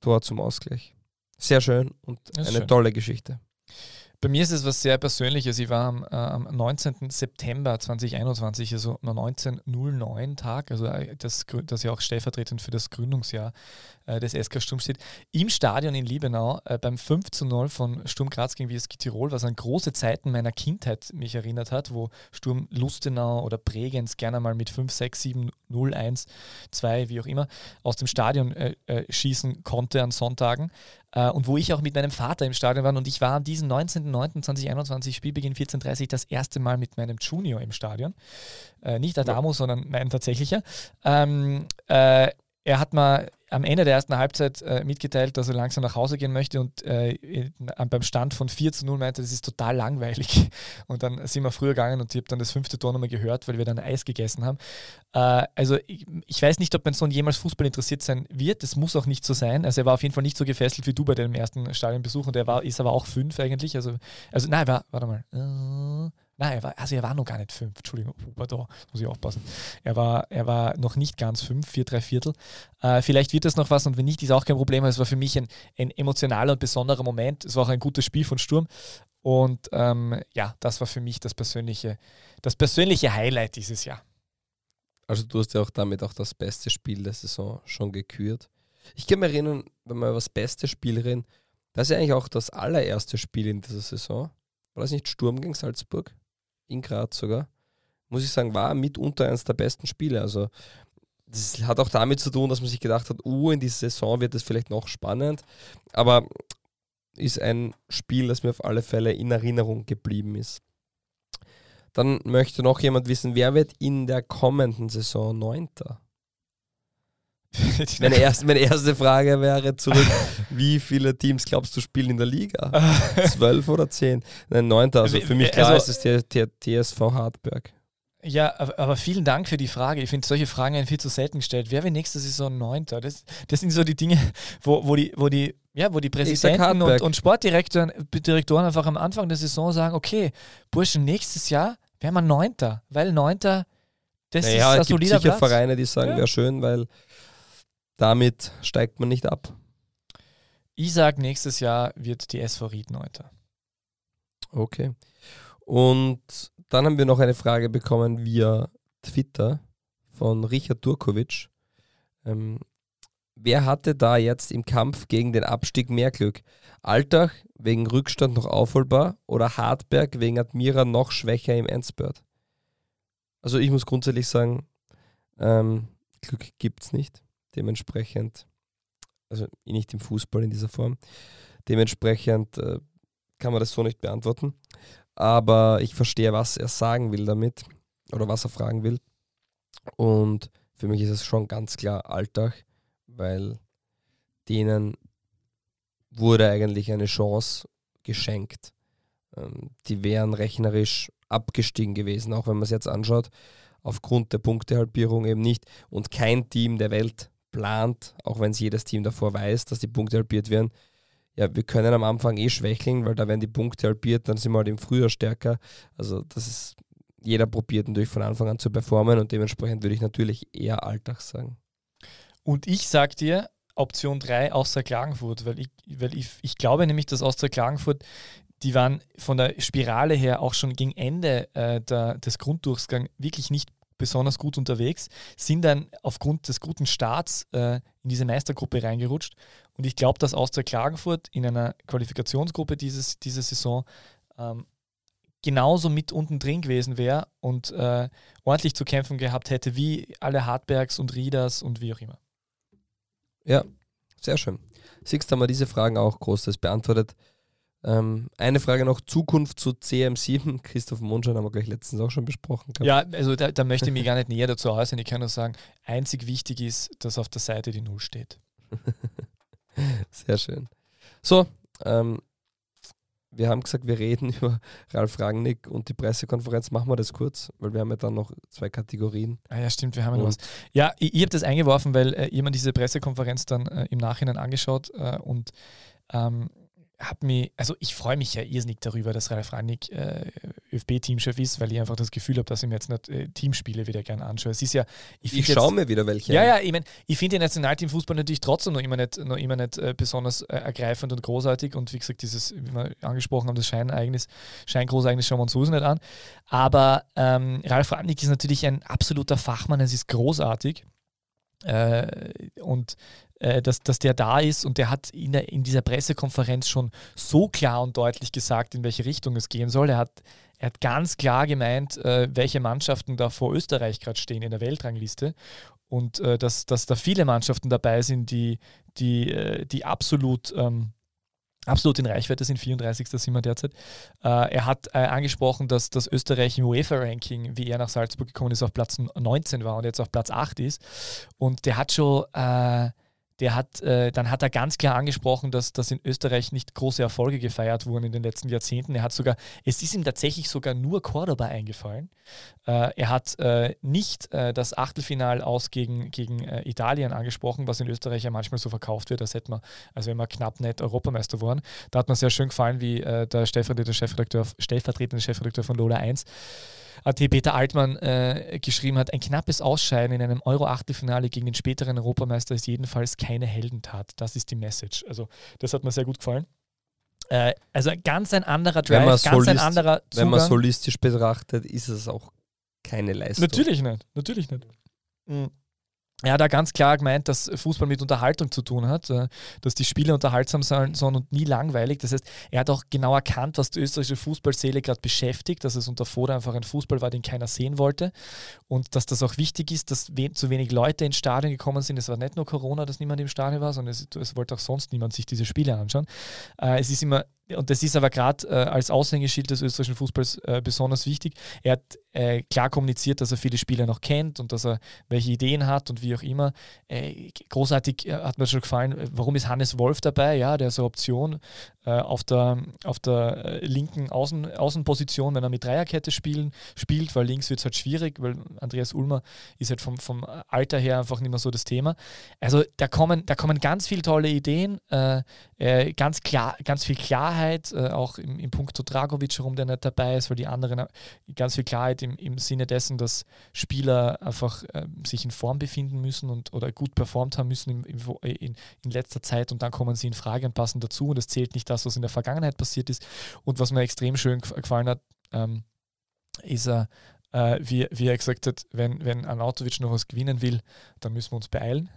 Tor zum Ausgleich. Sehr schön und eine schön. tolle Geschichte. Bei mir ist es was sehr Persönliches. Ich war am, äh, am 19. September 2021, also am 1909 Tag, also äh, das, das ja auch stellvertretend für das Gründungsjahr äh, des SK Sturm steht, im Stadion in Liebenau äh, beim 5 zu 0 von Sturm Graz gegen WSG Tirol, was an große Zeiten meiner Kindheit mich erinnert hat, wo Sturm Lustenau oder Bregenz gerne mal mit 5, 6, 7, 0, 1, 2, wie auch immer, aus dem Stadion äh, äh, schießen konnte an Sonntagen. Äh, und wo ich auch mit meinem Vater im Stadion war. Und ich war an diesem 19.09.2021, Spielbeginn 14.30 das erste Mal mit meinem Junior im Stadion. Äh, nicht Adamo, ja. sondern mein tatsächlicher. Ähm, äh, er hat mal am Ende der ersten Halbzeit äh, mitgeteilt, dass er langsam nach Hause gehen möchte und äh, in, beim Stand von 4 zu 0 meinte, das ist total langweilig. Und dann sind wir früher gegangen und ich habe dann das fünfte Tor nochmal gehört, weil wir dann Eis gegessen haben. Äh, also ich, ich, weiß nicht, ob mein Sohn jemals Fußball interessiert sein wird. Das muss auch nicht so sein. Also er war auf jeden Fall nicht so gefesselt wie du bei deinem ersten Stadionbesuch und er war, ist aber auch fünf eigentlich. Also, also nein, war, warte mal. Nein, er war, also er war noch gar nicht fünf. Entschuldigung, da muss ich aufpassen. Er war, er war noch nicht ganz fünf, vier, drei Viertel. Äh, vielleicht wird das noch was und wenn nicht, ist auch kein Problem. Es war für mich ein, ein emotionaler und besonderer Moment. Es war auch ein gutes Spiel von Sturm. Und ähm, ja, das war für mich das persönliche, das persönliche Highlight dieses Jahr. Also du hast ja auch damit auch das beste Spiel der Saison schon gekürt. Ich kann mich erinnern, wenn wir über das beste Spiel reden, das ist ja eigentlich auch das allererste Spiel in dieser Saison. War das nicht Sturm gegen Salzburg? In Graz sogar, muss ich sagen, war mitunter eines der besten Spiele. Also das hat auch damit zu tun, dass man sich gedacht hat, uh, in dieser Saison wird es vielleicht noch spannend. Aber ist ein Spiel, das mir auf alle Fälle in Erinnerung geblieben ist. Dann möchte noch jemand wissen, wer wird in der kommenden Saison Neunter? meine, erste, meine erste Frage wäre zurück, wie viele Teams glaubst du spielen in der Liga? Zwölf oder zehn? Nein, neunter. Also für mich klar also, ist es der, der TSV Hartberg. Ja, aber vielen Dank für die Frage. Ich finde solche Fragen werden viel zu selten gestellt. Wer wird nächste Saison Neunter? Das, das sind so die Dinge, wo, wo, die, wo, die, ja, wo die Präsidenten und, und Sportdirektoren Direktoren einfach am Anfang der Saison sagen, okay, Burschen, nächstes Jahr wären wir Neunter, weil Neunter, das naja, ist ein solider es gibt sicher Platz. Vereine, die sagen, ja. wäre schön, weil damit steigt man nicht ab. Ich sage, nächstes Jahr wird die SV Ried Neuter. Okay. Und dann haben wir noch eine Frage bekommen via Twitter von Richard Turkovic. Ähm, wer hatte da jetzt im Kampf gegen den Abstieg mehr Glück? Altach wegen Rückstand noch aufholbar oder Hartberg wegen Admira noch schwächer im Endspurt? Also ich muss grundsätzlich sagen, ähm, Glück gibt es nicht. Dementsprechend, also nicht im Fußball in dieser Form, dementsprechend äh, kann man das so nicht beantworten. Aber ich verstehe, was er sagen will damit oder was er fragen will. Und für mich ist es schon ganz klar Alltag, weil denen wurde eigentlich eine Chance geschenkt. Ähm, die wären rechnerisch abgestiegen gewesen, auch wenn man es jetzt anschaut, aufgrund der Punktehalbierung eben nicht. Und kein Team der Welt plant, auch wenn es jedes Team davor weiß, dass die Punkte halbiert werden, ja, wir können am Anfang eh schwächeln, weil da werden die Punkte halbiert, dann sind wir halt im Frühjahr stärker. Also das ist, jeder probiert natürlich von Anfang an zu performen und dementsprechend würde ich natürlich eher Alltag sagen. Und ich sag dir, Option 3 Austria Klagenfurt, weil ich, weil ich, ich glaube nämlich, dass Austria Klagenfurt, die waren von der Spirale her auch schon gegen Ende äh, der, des Grunddurchgangs wirklich nicht besonders gut unterwegs, sind dann aufgrund des guten Starts äh, in diese Meistergruppe reingerutscht. Und ich glaube, dass Austria Klagenfurt in einer Qualifikationsgruppe dieses, diese Saison ähm, genauso mit unten drin gewesen wäre und äh, ordentlich zu kämpfen gehabt hätte, wie alle Hartbergs und Rieders und wie auch immer. Ja, sehr schön. Siehst, haben wir diese Fragen auch großes beantwortet. Ähm, eine Frage noch: Zukunft zu CM7. Christoph Mondschein haben wir gleich letztens auch schon besprochen. Gehabt. Ja, also da, da möchte ich mich gar nicht näher dazu äußern. Ich kann nur sagen: einzig wichtig ist, dass auf der Seite die Null steht. Sehr schön. So, ähm, wir haben gesagt, wir reden über Ralf Rangnick und die Pressekonferenz. Machen wir das kurz, weil wir haben ja dann noch zwei Kategorien. Ah ja, stimmt, wir haben ja noch was. Ja, ich, ich habe das eingeworfen, weil äh, jemand diese Pressekonferenz dann äh, im Nachhinein angeschaut äh, und ähm, habe mich, also ich freue mich ja irrsinnig darüber, dass Ralf Rannig äh, ÖFB-Teamchef ist, weil ich einfach das Gefühl habe, dass ich mir jetzt nicht äh, Teamspiele wieder gerne anschaue. Es ist ja, ich, ich schaue mir wieder welche. Ja, ja, ich meine, ich finde den Nationalteamfußball natürlich trotzdem noch immer nicht, noch immer nicht äh, besonders äh, ergreifend und großartig und wie gesagt, dieses, wie wir angesprochen haben, das Scheinereignis, Scheingroßereignis schauen wir uns sowieso nicht an. Aber ähm, Ralf Rannig ist natürlich ein absoluter Fachmann, es ist großartig. Äh, und äh, dass, dass der da ist und der hat in, der, in dieser Pressekonferenz schon so klar und deutlich gesagt, in welche Richtung es gehen soll. Er hat, er hat ganz klar gemeint, äh, welche Mannschaften da vor Österreich gerade stehen in der Weltrangliste und dass, dass da viele Mannschaften dabei sind, die, die, die absolut ähm, absolut in Reichweite sind, 34. sind wir derzeit. Äh, er hat äh, angesprochen, dass das Österreich im UEFA-Ranking, wie er nach Salzburg gekommen ist, auf Platz 19 war und jetzt auf Platz 8 ist. Und der hat schon äh, der hat, äh, dann hat er ganz klar angesprochen, dass, dass in Österreich nicht große Erfolge gefeiert wurden in den letzten Jahrzehnten. Er hat sogar, es ist ihm tatsächlich sogar nur Cordoba eingefallen. Äh, er hat äh, nicht äh, das Achtelfinal aus gegen, gegen äh, Italien angesprochen, was in Österreich ja manchmal so verkauft wird, als hätte man, also wenn man knapp nicht Europameister waren. Da hat man sehr schön gefallen, wie äh, der stellvertretende Chefredakteur, stellvertretende Chefredakteur von Lola 1 AT Peter Altmann äh, geschrieben hat, ein knappes Ausscheiden in einem Euro-Achtelfinale gegen den späteren Europameister ist jedenfalls keine Heldentat. Das ist die Message. Also das hat mir sehr gut gefallen. Äh, also ganz ein anderer Drive, ganz solist, ein anderer Zugang. Wenn man solistisch betrachtet, ist es auch keine Leistung. Natürlich nicht, natürlich nicht. Mhm er hat da ganz klar gemeint, dass Fußball mit Unterhaltung zu tun hat, äh, dass die Spiele unterhaltsam sein sollen und nie langweilig. Das heißt, er hat auch genau erkannt, was die österreichische Fußballseele gerade beschäftigt, dass es unter Foda einfach ein Fußball war, den keiner sehen wollte und dass das auch wichtig ist, dass zu wenig Leute ins Stadion gekommen sind. Es war nicht nur Corona, dass niemand im Stadion war, sondern es, es wollte auch sonst niemand sich diese Spiele anschauen. Äh, es ist immer und das ist aber gerade äh, als Aushängeschild des österreichischen Fußballs äh, besonders wichtig. Er hat äh, klar kommuniziert, dass er viele Spieler noch kennt und dass er welche Ideen hat und wie auch immer. Äh, großartig äh, hat mir schon gefallen, äh, warum ist Hannes Wolf dabei? Ja, der ist eine Option auf der, auf der linken Außen, Außenposition, wenn er mit Dreierkette spielen, spielt, weil links wird es halt schwierig, weil Andreas Ulmer ist halt vom, vom Alter her einfach nicht mehr so das Thema. Also da kommen, da kommen ganz viele tolle Ideen, ganz klar, ganz viel Klarheit Klarheit, äh, auch im, im Punkto Dragovic herum, der nicht dabei ist, weil die anderen ganz viel Klarheit im, im Sinne dessen, dass Spieler einfach äh, sich in Form befinden müssen und oder gut performt haben müssen im, im, in, in letzter Zeit und dann kommen sie in Frage und passen dazu und es zählt nicht das, was in der Vergangenheit passiert ist. Und was mir extrem schön gefallen hat, ähm, ist er, äh, wie, wie er gesagt hat, wenn, wenn Arnautovic noch was gewinnen will, dann müssen wir uns beeilen.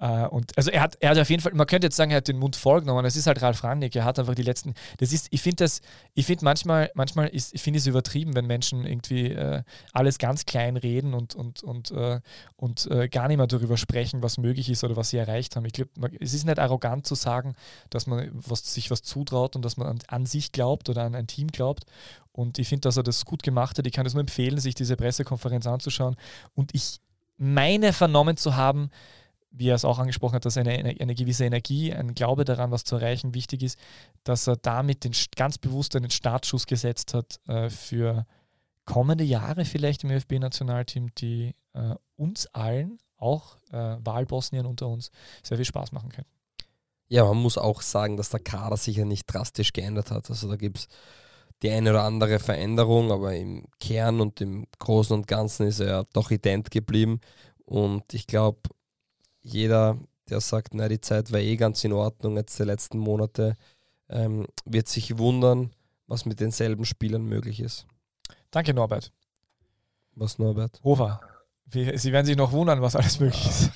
Uh, und also er hat, er hat auf jeden Fall, man könnte jetzt sagen, er hat den Mund vollgenommen. Es ist halt Ralf Rangnick, er hat einfach die letzten, das ist, ich finde das, ich finde manchmal, manchmal ist, ich finde es übertrieben, wenn Menschen irgendwie äh, alles ganz klein reden und, und, und, äh, und äh, gar nicht mehr darüber sprechen, was möglich ist oder was sie erreicht haben. Ich glaube, es ist nicht arrogant zu sagen, dass man was, sich was zutraut und dass man an, an sich glaubt oder an ein Team glaubt. Und ich finde, dass er das gut gemacht hat. Ich kann es nur empfehlen, sich diese Pressekonferenz anzuschauen. Und ich meine vernommen zu haben, wie er es auch angesprochen hat, dass eine, eine, gewisse Energie, ein Glaube daran, was zu erreichen, wichtig ist, dass er damit den, ganz bewusst einen Startschuss gesetzt hat äh, für kommende Jahre vielleicht im ÖFB-Nationalteam, die äh, uns allen, auch äh, Wahlbosnien unter uns, sehr viel Spaß machen können. Ja, man muss auch sagen, dass der Kader sich ja nicht drastisch geändert hat. Also da gibt es die eine oder andere Veränderung, aber im Kern und im Großen und Ganzen ist er doch ident geblieben. Und ich glaube, jeder, der sagt, na, die Zeit war eh ganz in Ordnung jetzt die letzten Monate, ähm, wird sich wundern, was mit denselben Spielern möglich ist. Danke, Norbert. Was, Norbert? Hofer. Sie werden sich noch wundern, was alles möglich ist.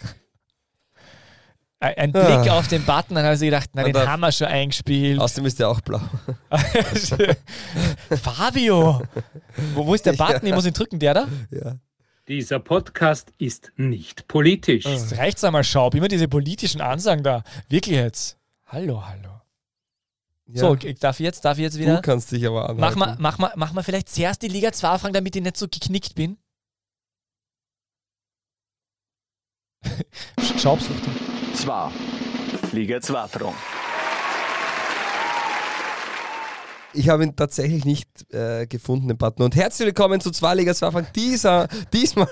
Ein Blick ah. auf den Button, dann haben sie gedacht, na, den haben wir schon eingespielt. Außerdem ist der auch blau. Fabio! Wo, wo, ist der Button? Ich muss ihn drücken, der da? Ja. Dieser Podcast ist nicht politisch. Das reicht's einmal, Schaub. Immer diese politischen Ansagen da. Wirklich jetzt. Hallo, hallo. Ja. So, darf ich jetzt, darf ich jetzt wieder? Du kannst dich aber anhalten. Mach mal, mach mal, mach mal vielleicht zuerst die Liga 2 fragen, damit ich nicht so geknickt bin. Schaub sucht ihn. 2. Liga 2 Fragen. Ich habe ihn tatsächlich nicht äh, gefunden, den Button. Und herzlich willkommen zu zwei Ligas Anfang. Dieser, diesmal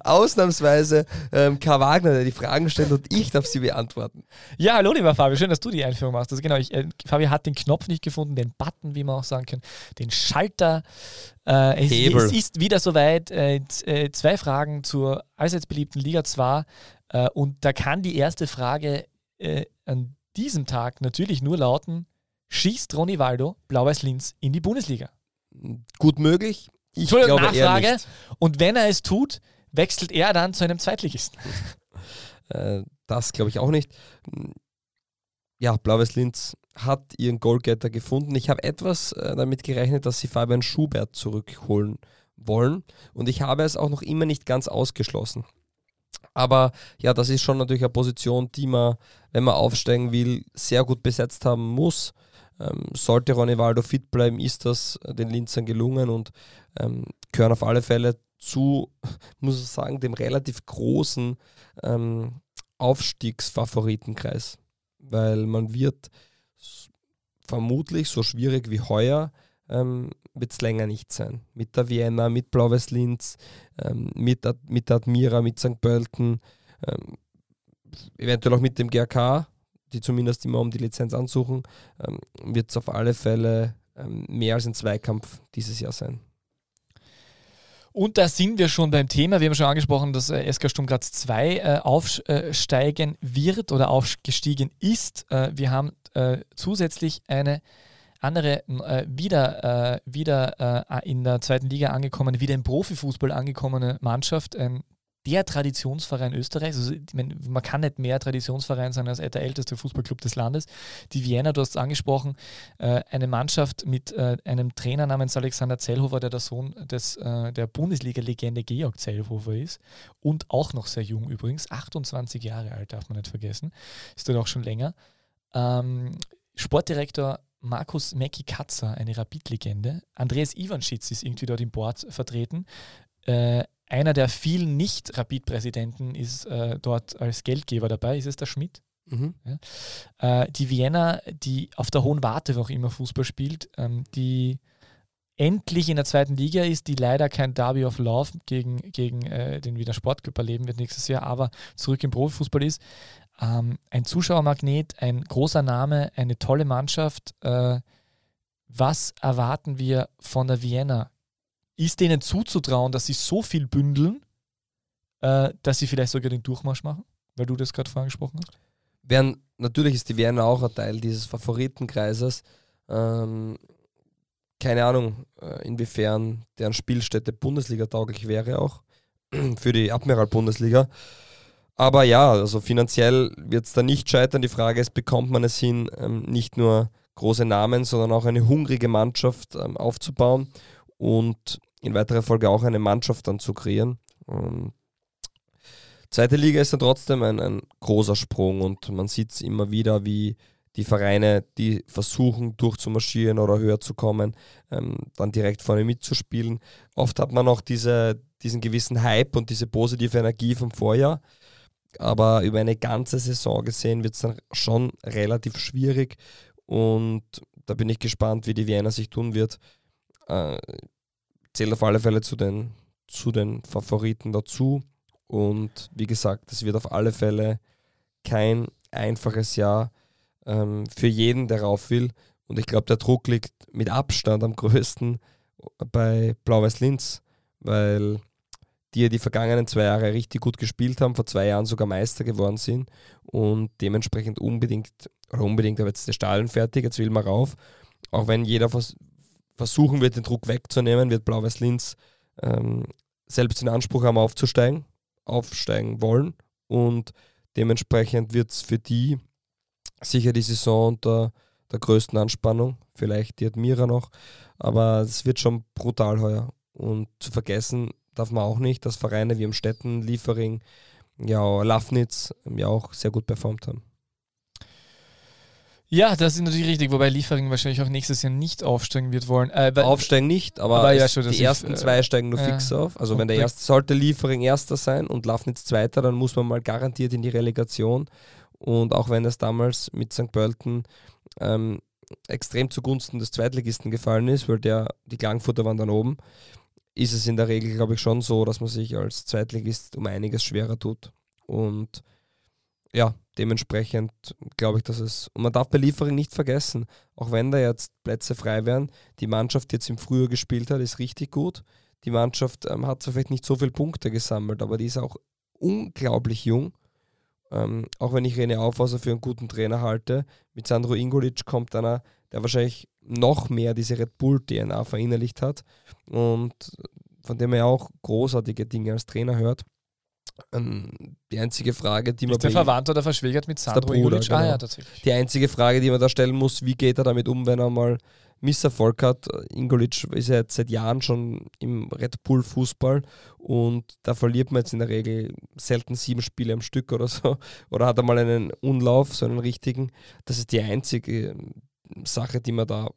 ausnahmsweise ähm, Karl Wagner, der die Fragen stellt und ich darf sie beantworten. Ja, hallo lieber Fabio, schön, dass du die Einführung machst. Also genau, ich, äh, Fabio hat den Knopf nicht gefunden, den Button, wie man auch sagen kann, den Schalter. Äh, es, Hebel. es ist wieder soweit. Äh, äh, zwei Fragen zur allseits beliebten Liga 2. Äh, und da kann die erste Frage an diesem Tag natürlich nur lauten, schießt Ronny Waldo Blau-Weiß Linz in die Bundesliga? Gut möglich. Ich glaube Nachfrage. Eher nicht. Und wenn er es tut, wechselt er dann zu einem Zweitligisten? Äh, das glaube ich auch nicht. Ja, Blau-Weiß Linz hat ihren Goalgetter gefunden. Ich habe etwas äh, damit gerechnet, dass sie Fabian Schubert zurückholen wollen. Und ich habe es auch noch immer nicht ganz ausgeschlossen. Aber ja, das ist schon natürlich eine Position, die man, wenn man aufsteigen will, sehr gut besetzt haben muss. Ähm, sollte Waldo fit bleiben, ist das den Linzern gelungen und ähm, gehören auf alle Fälle zu, muss ich sagen, dem relativ großen ähm, Aufstiegsfavoritenkreis. Weil man wird vermutlich so schwierig wie heuer ähm, wird es länger nicht sein. Mit der Vienna, mit Blaues Linz, ähm, mit, mit Admira, mit St. Pölten, ähm, eventuell auch mit dem GRK, die zumindest immer um die Lizenz ansuchen, ähm, wird es auf alle Fälle ähm, mehr als ein Zweikampf dieses Jahr sein. Und da sind wir schon beim Thema. Wir haben schon angesprochen, dass äh, SK Sturm Graz 2 äh, aufsteigen wird oder aufgestiegen ist. Äh, wir haben äh, zusätzlich eine andere äh, wieder, äh, wieder in der zweiten Liga angekommen, wieder im Profifußball angekommene Mannschaft, ein der Traditionsverein Österreichs. Also, meine, man kann nicht mehr Traditionsverein sein als der älteste Fußballclub des Landes. Die Vienna, du hast es angesprochen, äh, eine Mannschaft mit äh, einem Trainer namens Alexander Zellhofer, der der Sohn des, äh, der Bundesliga-Legende Georg Zellhofer ist und auch noch sehr jung übrigens, 28 Jahre alt, darf man nicht vergessen, ist dort auch schon länger. Ähm, Sportdirektor Markus Meki Katzer, eine Rapid-Legende. Andreas Ivanschitz ist irgendwie dort im Board vertreten. Äh, einer der vielen Nicht-Rapid-Präsidenten ist äh, dort als Geldgeber dabei. Ist es der Schmidt? Mhm. Ja. Äh, die Vienna, die auf der Hohen Warte auch immer Fußball spielt, ähm, die endlich in der zweiten Liga ist, die leider kein Derby of Love gegen, gegen äh, den Wiener Sportclub erleben wird nächstes Jahr, aber zurück im Profifußball ist. Ähm, ein Zuschauermagnet, ein großer Name, eine tolle Mannschaft. Äh, was erwarten wir von der Vienna? Ist denen zuzutrauen, dass sie so viel bündeln, äh, dass sie vielleicht sogar den Durchmarsch machen, weil du das gerade vorhin gesprochen hast? Während, natürlich ist die Werner auch ein Teil dieses Favoritenkreises. Ähm, keine Ahnung, äh, inwiefern deren Spielstätte Bundesliga tauglich wäre auch für die Admiral-Bundesliga. Aber ja, also finanziell wird es da nicht scheitern. Die Frage ist, bekommt man es hin, ähm, nicht nur große Namen, sondern auch eine hungrige Mannschaft ähm, aufzubauen und in weiterer Folge auch eine Mannschaft dann zu kreieren. Und zweite Liga ist dann trotzdem ein, ein großer Sprung und man sieht es immer wieder, wie die Vereine, die versuchen durchzumarschieren oder höher zu kommen, ähm, dann direkt vorne mitzuspielen. Oft hat man auch diese, diesen gewissen Hype und diese positive Energie vom Vorjahr. Aber über eine ganze Saison gesehen wird es dann schon relativ schwierig. Und da bin ich gespannt, wie die Vienna sich tun wird. Äh, zählt auf alle Fälle zu den, zu den Favoriten dazu. Und wie gesagt, es wird auf alle Fälle kein einfaches Jahr. ähm, für jeden, der rauf will. Und ich glaube, der Druck liegt mit Abstand am größten bei Blau-Weiß Linz, weil die ja die vergangenen zwei Jahre richtig gut gespielt haben, vor zwei Jahren sogar Meister geworden sind und dementsprechend unbedingt, oder unbedingt, aber jetzt ist der Stadion fertig, jetzt will man rauf. Auch wenn jeder versuchen wird, den Druck wegzunehmen, wird Blau-Weiß Linz ähm, selbst den Anspruch haben, aufzusteigen, aufsteigen wollen und dementsprechend wird es für die sicher die Saison unter der größten Anspannung, vielleicht die Admira noch, aber es wird schon brutal heuer. Und zu vergessen darf man auch nicht, dass Vereine wie Amstetten, Liefering, ja, Lafnitz ja auch sehr gut performt haben. Ja, das ist natürlich richtig, wobei Liefering wahrscheinlich auch nächstes Jahr nicht aufsteigen wird wollen. Äh, aufsteigen nicht, aber, aber ja, schon, die ersten ich, äh, zwei steigen nur ja, fix auf. Also wenn der erste sollte Liefering erster sein und Lafnitz zweiter, dann muss man mal garantiert in die Relegation. Und auch wenn es damals mit St. Pölten ähm, extrem zugunsten des Zweitligisten gefallen ist, weil der, die Klangfutter waren dann oben, ist es in der Regel, glaube ich, schon so, dass man sich als Zweitligist um einiges schwerer tut. Und ja, dementsprechend glaube ich, dass es. Und man darf bei Liefering nicht vergessen, auch wenn da jetzt Plätze frei wären, die Mannschaft, die jetzt im Frühjahr gespielt hat, ist richtig gut. Die Mannschaft ähm, hat zwar vielleicht nicht so viele Punkte gesammelt, aber die ist auch unglaublich jung. Ähm, auch wenn ich René Aufhauser für einen guten Trainer halte, mit Sandro Ingolic kommt einer, der wahrscheinlich noch mehr diese Red Bull-DNA verinnerlicht hat und von dem er auch großartige Dinge als Trainer hört. Ähm, die einzige Frage, die man. Ist der verwandt oder verschwägert mit Sandro Ingolic? Genau. Ah, ja, tatsächlich. Die einzige Frage, die man da stellen muss, wie geht er damit um, wenn er mal Misserfolg hat. Ingolic ist ja jetzt seit Jahren schon im Red Bull Fußball und da verliert man jetzt in der Regel selten sieben Spiele am Stück oder so. Oder hat er mal einen Unlauf, so einen richtigen. Das ist die einzige Sache, die man da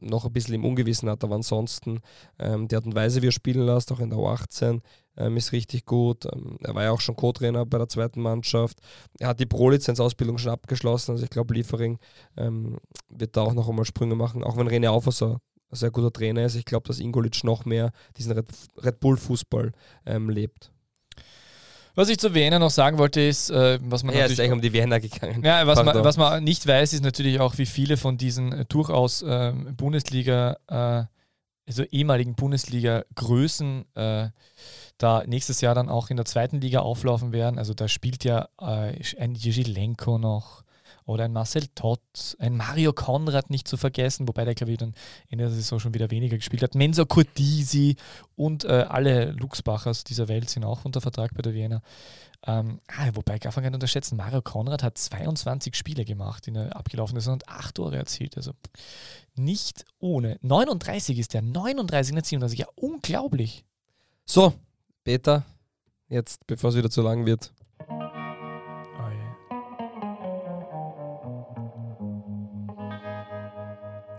noch ein bisschen im Ungewissen hat, aber ansonsten ähm, die Art und Weise, wie er spielen lässt, auch in der U18, ähm, ist richtig gut. Ähm, er war ja auch schon Co-Trainer bei der zweiten Mannschaft. Er hat die Pro-Lizenz-Ausbildung schon abgeschlossen, also ich glaube, Liefering ähm, wird da auch noch einmal Sprünge machen, auch wenn René Aufwasser ein sehr guter Trainer ist. Ich glaube, dass Ingolic noch mehr diesen Red, Red Bull-Fußball ähm, lebt. Was ich zu Vienna noch sagen wollte, ist, äh, was man ja, natürlich. ist eigentlich um die Vienna gegangen. Ja, was man, was man, nicht weiß, ist natürlich auch, wie viele von diesen äh, durchaus äh, Bundesliga, also ehemaligen Bundesliga-Größen äh, da nächstes Jahr dann auch in der zweiten Liga auflaufen werden. Also da spielt ja ein Jižilenko noch, oder ein Marcel Tott, ein Mario Konrad nicht zu vergessen, wobei der, glaube ich, dann in der Saison schon wieder weniger gespielt hat. Menzo Cortisi und äh, alle Luxbachers dieser Welt sind auch unter Vertrag bei der Vienna. Ähm, ah, wobei, darf man gar nicht unterschätzen, Mario Konrad hat 22 Spiele gemacht in der abgelaufenen Saison und 8 Tore erzielt. Also nicht ohne. 39 ist der, 39 in 37, ja unglaublich. So, Peter, jetzt, bevor es wieder zu lang wird,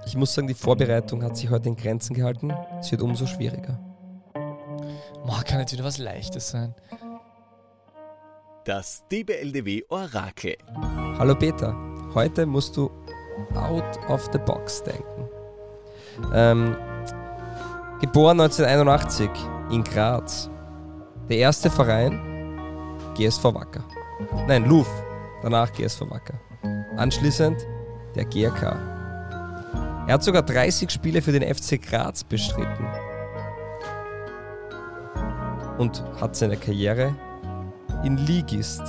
Ich muss sagen, die Vorbereitung hat sich heute in Grenzen gehalten. Es wird umso schwieriger. Boah, kann jetzt wieder was Leichtes sein. Das DBLDW Orakel. Hallo Peter, heute musst du out of the box denken. Ähm, geboren 1981 in Graz. Der erste Verein GSV Wacker. Nein, Luf, danach GSV Wacker. Anschließend der GRK. Er hat sogar 30 Spiele für den FC Graz bestritten und hat seine Karriere in Ligist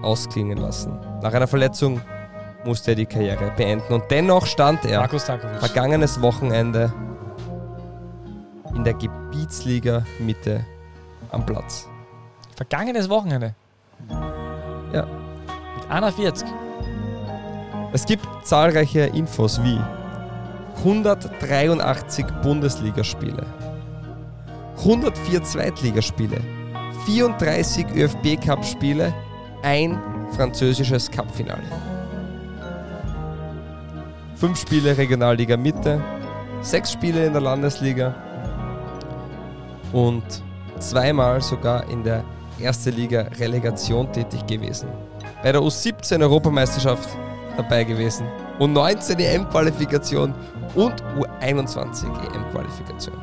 ausklingen lassen. Nach einer Verletzung musste er die Karriere beenden und dennoch stand er vergangenes Wochenende in der Gebietsliga Mitte am Platz. Vergangenes Wochenende? Ja. Mit 41. Es gibt zahlreiche Infos wie 183 Bundesligaspiele, 104 Zweitligaspiele, 34 ÖFB-Cup-Spiele, ein französisches Cup-Finale. Fünf Spiele Regionalliga Mitte, sechs Spiele in der Landesliga und zweimal sogar in der erste Liga Relegation tätig gewesen. Bei der U17 Europameisterschaft dabei gewesen und 19 EM-Qualifikation und U21 EM-Qualifikation.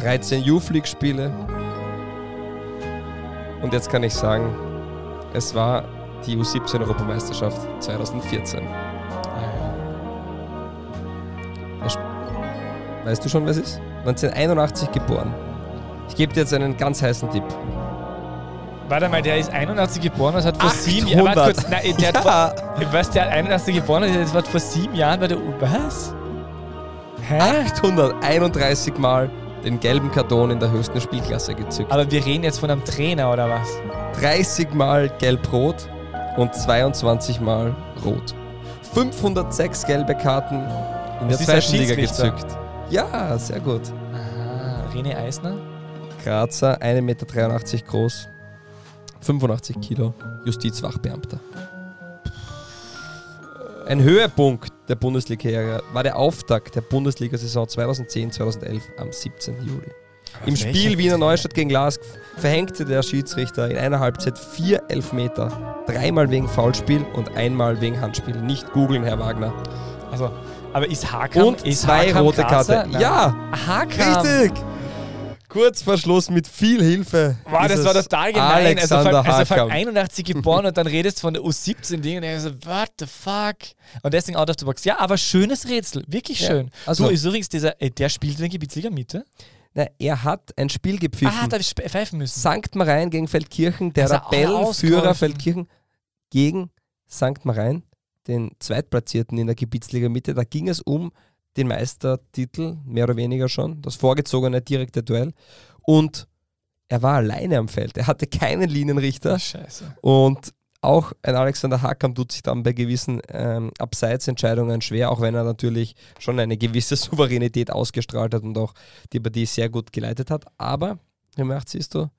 13 Youth League-Spiele. Und jetzt kann ich sagen, es war die U17-Europameisterschaft 2014. Ah, Weißt du schon, es ist? 1981 geboren. Ich gebe dir jetzt einen ganz heißen Tipp. Warte mal, der ist 81 geboren, was hat vor 800. sieben Jahren. Warte kurz, nein, der hat Ja. vor, was, der hat 81 geboren, das war vor sieben Jahren bei der. Was? Hä? 831 Mal den gelben Karton in der höchsten Spielklasse gezückt. Aber wir reden jetzt von einem Trainer oder was? 30 Mal gelb-rot und 22 Mal rot. 506 gelbe Karten in der Das ein zweiten Liga gezückt. Ja, sehr gut. Aha, René Eisner? Grazer, 1,83 Meter groß, 85 Kilo, Justizwachbeamter. Ein Höhepunkt der Bundesliga-Karriere war der Auftakt der Bundesliga-Saison 2010-2011 am 17. Juli. Im welcher Spiel Wiener? Neustadt gegen Lask verhängte der Schiedsrichter in einer Halbzeit vier Elfmeter. Dreimal wegen Foulspiel und einmal wegen Handspiel. Nicht googeln, Herr Wagner. Also, aber ist Hakam Und ist zwei Hakam rote? Karte. Nein. Ja, Hakam. richtig. Kurz vor Schluss mit viel Hilfe. Wow, das war total gemein. Also vor, Alexander also vor Hakam. 81 geboren und dann redest von der U17-Ding und ich so, what the fuck? Und deswegen out of the box. Ja, aber schönes Rätsel. Wirklich Ja, schön. also- du, ist übrigens dieser, äh, der spielt in der Gebietsliga Mitte? Na, er hat ein Spiel Ah, gepfiffen. da hab ich pfeifen müssen. Sankt Marein gegen Feldkirchen, der Also Tabellenführer. Feldkirchen gegen Sankt Marein, den Zweitplatzierten in der Gebietsliga Mitte. Da ging es um den Meistertitel, mehr oder weniger schon, das vorgezogene direkte Duell. Und er war alleine am Feld. Er hatte keinen Linienrichter. Scheiße. Und auch ein Alexander Hakam tut sich dann bei gewissen ähm, Abseitsentscheidungen schwer, auch wenn er natürlich schon eine gewisse Souveränität ausgestrahlt hat und auch die Partie sehr gut geleitet hat. Aber, Herr Macht, siehst du,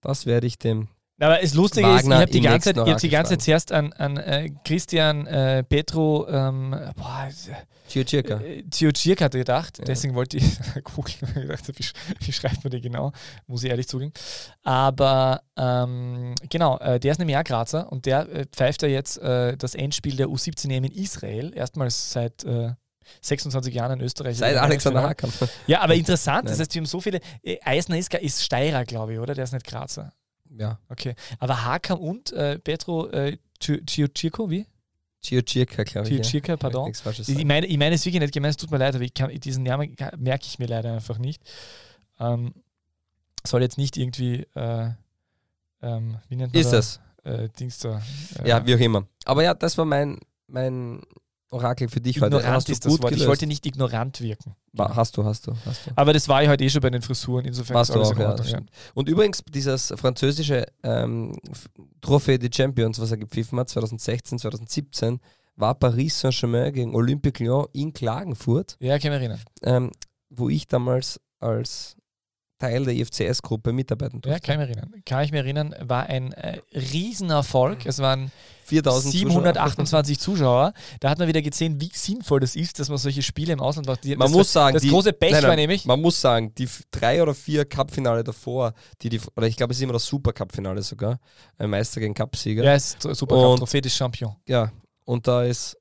das werde ich dem. Aber das Lustige ist, ich Wagner habe die, ganze Zeit- ich hab die ganze Zeit zuerst an, an äh, Christian äh, Petro ähm, boah, Ciocirca. äh, Ciocirca hatte gedacht. Ja. Deswegen wollte ich googeln. Gedacht, wie, wie schreibt man den genau? Muss ich ehrlich zugeben. Aber ähm, genau, äh, der ist nämlich auch Grazer und der äh, pfeift ja jetzt äh, das Endspiel der U17 EM in Israel. Erstmals seit äh, 26 Jahren in Österreich. Seit Alexander. Hakam. Ja, aber interessant, das heißt, wir haben so viele. Äh, Eisner ist, ist Steirer, glaube ich, oder? Der ist nicht Grazer. Ja, Okay. Aber Hakam und äh, Petro äh, Ci- Ciocirco, wie? Ciocirca, glaube ich. ja. Ciocirca, Ich pardon. Ich sagen. meine, ich meine es wirklich nicht gemeint, es tut mir leid, aber ich kann, diesen Namen merke ich mir leider einfach nicht. Ähm, soll jetzt nicht irgendwie, äh, ähm, wie nennt man Ist das? es. Äh, Dings da. Äh, Ja, wie auch immer. Aber ja, das war mein, mein Orakel für dich heute. ignorant Hast du ist das gut Wort. Ich wollte nicht ignorant wirken. Wa- Hast du, hast du, hast du. Aber das war ich heute eh schon bei den Frisuren, insofern Warst ist du auch, in ja, das. Und übrigens, dieses französische ähm, Trophée des Champions, was er gepfiffen hat, 2016, 2017, war Paris Saint-Germain gegen Olympique Lyon in Klagenfurt, Ja, kann mich erinnern. ähm, wo ich damals als Teil der IFCS-Gruppe mitarbeiten Ja, durfte. kann ich mich erinnern. Kann ich mich erinnern, war ein äh, Riesenerfolg. Es waren 4000 728 Zuschauer. Da hat man wieder gesehen, wie sinnvoll das ist, dass man solche Spiele im Ausland macht. Die- Man das muss sagen, das die- große Pech Nein, nein, war nämlich, Man muss sagen, die drei oder vier Cup-Finale davor, die die, oder ich glaube, es ist immer das Super-Cup-Finale sogar, ein Meister gegen Cup-Sieger. ja, ist so- super, Und- Trophäe des Champion. Ja, und da ist,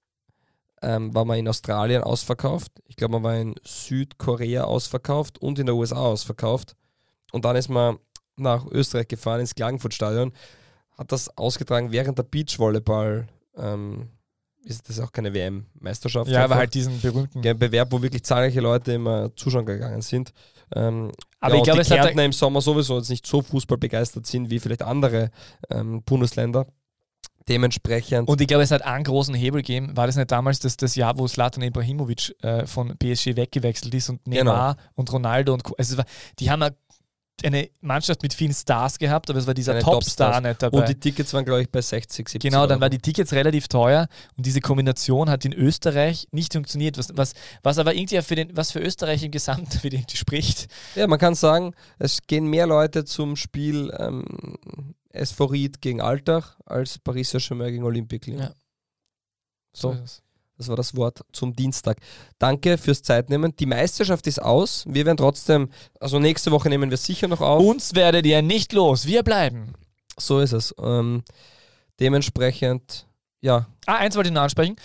ähm, war man in Australien ausverkauft. Ich glaube, man war in Südkorea ausverkauft und in der USA ausverkauft. Und dann ist man nach Österreich gefahren, ins Klagenfurt-Stadion, hat das ausgetragen während der Beachvolleyball, ähm, ist das auch keine WM-Meisterschaft. Ja, aber halt diesen berühmten. Bewerb, wo wirklich zahlreiche Leute immer zuschauen gegangen sind. Ähm, Aber ja, ich glaube, die hat. Kärntner im Sommer sowieso jetzt nicht so fußballbegeistert sind wie vielleicht andere ähm, Bundesländer. Dementsprechend Und ich glaube, es hat einen großen Hebel gegeben. War das nicht damals das, das Jahr, wo Slatan Ibrahimovic äh, von PSG weggewechselt ist und Genau. Neymar und Ronaldo und Co. Also war, die haben eine, eine Mannschaft mit vielen Stars gehabt, aber es war dieser Topstar Topstars. nicht dabei. Und die Tickets waren, glaube ich, bei 60, 70 Genau, dann Euro. waren die Tickets relativ teuer und diese Kombination hat in Österreich nicht funktioniert, was, was, was aber irgendwie für den, was für Österreich im Gesamten für den spricht. Ja, man kann sagen, es gehen mehr Leute zum Spiel ähm, Ried gegen Altach als Paris Saint-Germain gegen Olympique Lyon. Ja. So, es. Das war das Wort zum Dienstag. Danke fürs Zeitnehmen. Die Meisterschaft ist aus. Wir werden trotzdem, also nächste Woche nehmen wir sicher noch auf. Uns werdet ihr nicht los, wir bleiben. So ist es. Ähm, dementsprechend, ja, Ah, eins wollte ich noch ansprechen.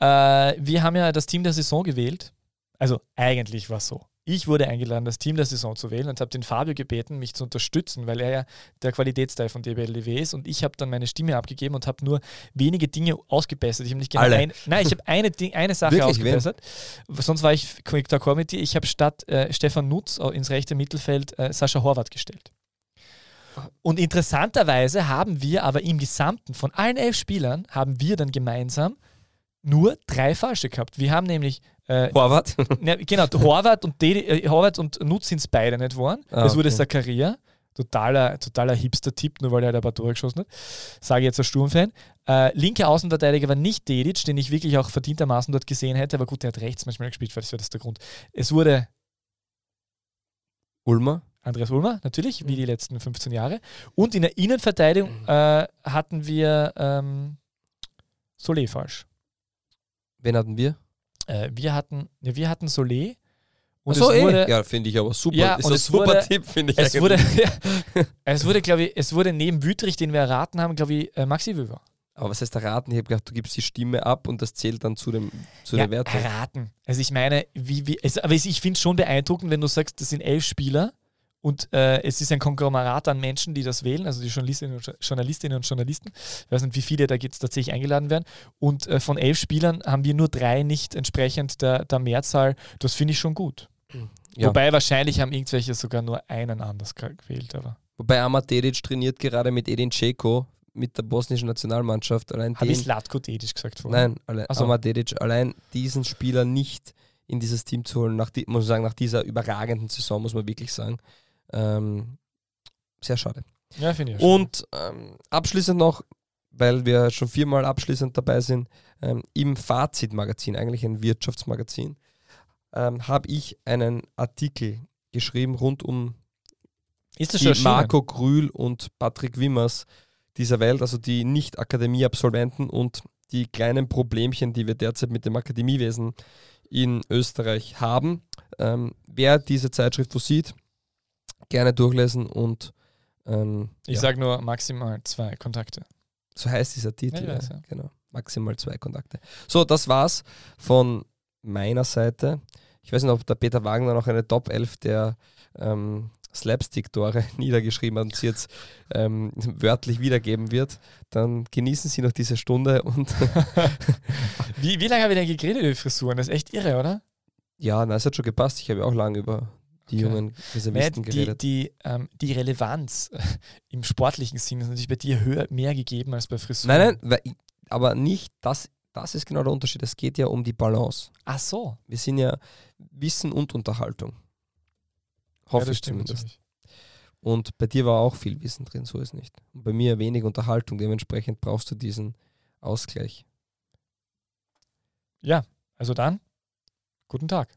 Äh, wir haben ja das Team der Saison gewählt. Also eigentlich war es so. Ich wurde eingeladen, das Team der Saison zu wählen und habe den Fabio gebeten, mich zu unterstützen, weil er ja der Qualitätsteil von DBLDW ist und ich habe dann meine Stimme abgegeben und habe nur wenige Dinge ausgebessert. Ich habe nicht genau Alle. ein, nein, ich habe eine, eine Sache Wirklich? ausgebessert. Sonst war ich d'accord mit dir. Ich habe statt äh, Stefan Nutz äh, ins rechte Mittelfeld äh, Sascha Horvath gestellt. Und interessanterweise haben wir aber im Gesamten von allen elf Spielern haben wir dann gemeinsam nur drei falsche gehabt. Wir haben nämlich äh, Horvath. ja, genau, Horvath und, äh, Horvath und Nutz sind es beide nicht geworden. Ah, es wurde okay. Zakaria. Totaler, totaler Hipster-Tipp, nur weil er halt ein paar Tore geschossen hat. Sage ich jetzt als Sturmfan. Äh, linker Außenverteidiger war nicht Dedic, den ich wirklich auch verdientermaßen dort gesehen hätte, aber gut, der hat rechts manchmal gespielt, weil das wäre das der Grund. Es wurde Ulmer. Andreas Ulmer, natürlich, wie die letzten 15 Jahre. Und in der Innenverteidigung äh, hatten wir ähm, Solé falsch. Wen hatten wir? Äh, wir hatten, ne, wir hatten Solé. Und so, es wurde, eh. Ja, finde ich aber super. Ja, ist und ein super wurde- Tipp, finde ich. Es eigentlich. wurde, ja, es wurde, glaube ich, es wurde neben Wüttrich, den wir erraten haben, glaube ich, äh, Maxi Wöver. aber was heißt erraten? Ich habe gedacht, du gibst die Stimme ab und das zählt dann zu, dem, zu ja, der Wertung. erraten. Also ich meine, wie, wie, es, aber ich finde es schon beeindruckend, wenn du sagst, das sind elf Spieler und äh, es ist ein Konglomerat an Menschen, die das wählen, also die Journalistinnen und, Jo- Journalistinnen und Journalisten. Ich weiß nicht, wie viele da jetzt tatsächlich eingeladen werden. Und äh, von elf Spielern haben wir nur drei nicht entsprechend der, der Mehrzahl. Das finde ich schon gut. Ja. Wobei wahrscheinlich haben irgendwelche sogar nur einen anders ge- gewählt, aber. Wobei Amad Dedic trainiert gerade mit Edin Dzeko mit der bosnischen Nationalmannschaft. Allein Habe ich den, Slatko Dedic gesagt vorhin? Nein, Ach so. Dedic, allein diesen Spieler nicht in dieses Team zu holen, nach die, muss ich sagen, nach dieser überragenden Saison, muss man wirklich sagen. Ähm, sehr schade. Ja, finde ich. Und ähm, abschließend noch, weil wir schon viermal abschließend dabei sind, ähm, im Fazitmagazin, eigentlich ein Wirtschaftsmagazin, ähm, habe ich einen Artikel geschrieben rund um ist das die? Marco Grühl und Patrick Wimmers dieser Welt, also die Nicht-Akademie-Absolventen und die kleinen Problemchen, die wir derzeit mit dem Akademiewesen in Österreich haben. Ähm, wer diese Zeitschrift wo sieht, gerne durchlesen und ähm, Ich ja, sage nur maximal zwei Kontakte. so heißt dieser Titel. Ja, weiß, ja. Genau. Maximal zwei Kontakte. So, das war's von meiner Seite. Ich weiß nicht, ob der Peter Wagner noch eine Top 11 der ähm, Slapstick-Tore niedergeschrieben hat und sie jetzt ähm, wörtlich wiedergeben wird. Dann genießen Sie noch diese Stunde und Wie, wie lange habe ich denn geredet über Frisuren? Das ist echt irre, oder? ja, na, es hat schon gepasst. Ich habe ja auch lange über die Okay. jungen Reservisten die, geredet. die, ähm, die Relevanz äh, im sportlichen Sinn ist natürlich bei dir höher, mehr gegeben als bei Frisuren. nein, nein, ich- aber nicht, das, das ist genau der Unterschied. Es geht ja um die Balance. Ach so. Wir sind ja Wissen und Unterhaltung. Ja, Hoffe das ich zumindest. natürlich. Und bei dir war auch viel Wissen drin, so ist nicht. Und bei mir wenig Unterhaltung, dementsprechend brauchst du diesen Ausgleich. Ja, also dann, guten Tag.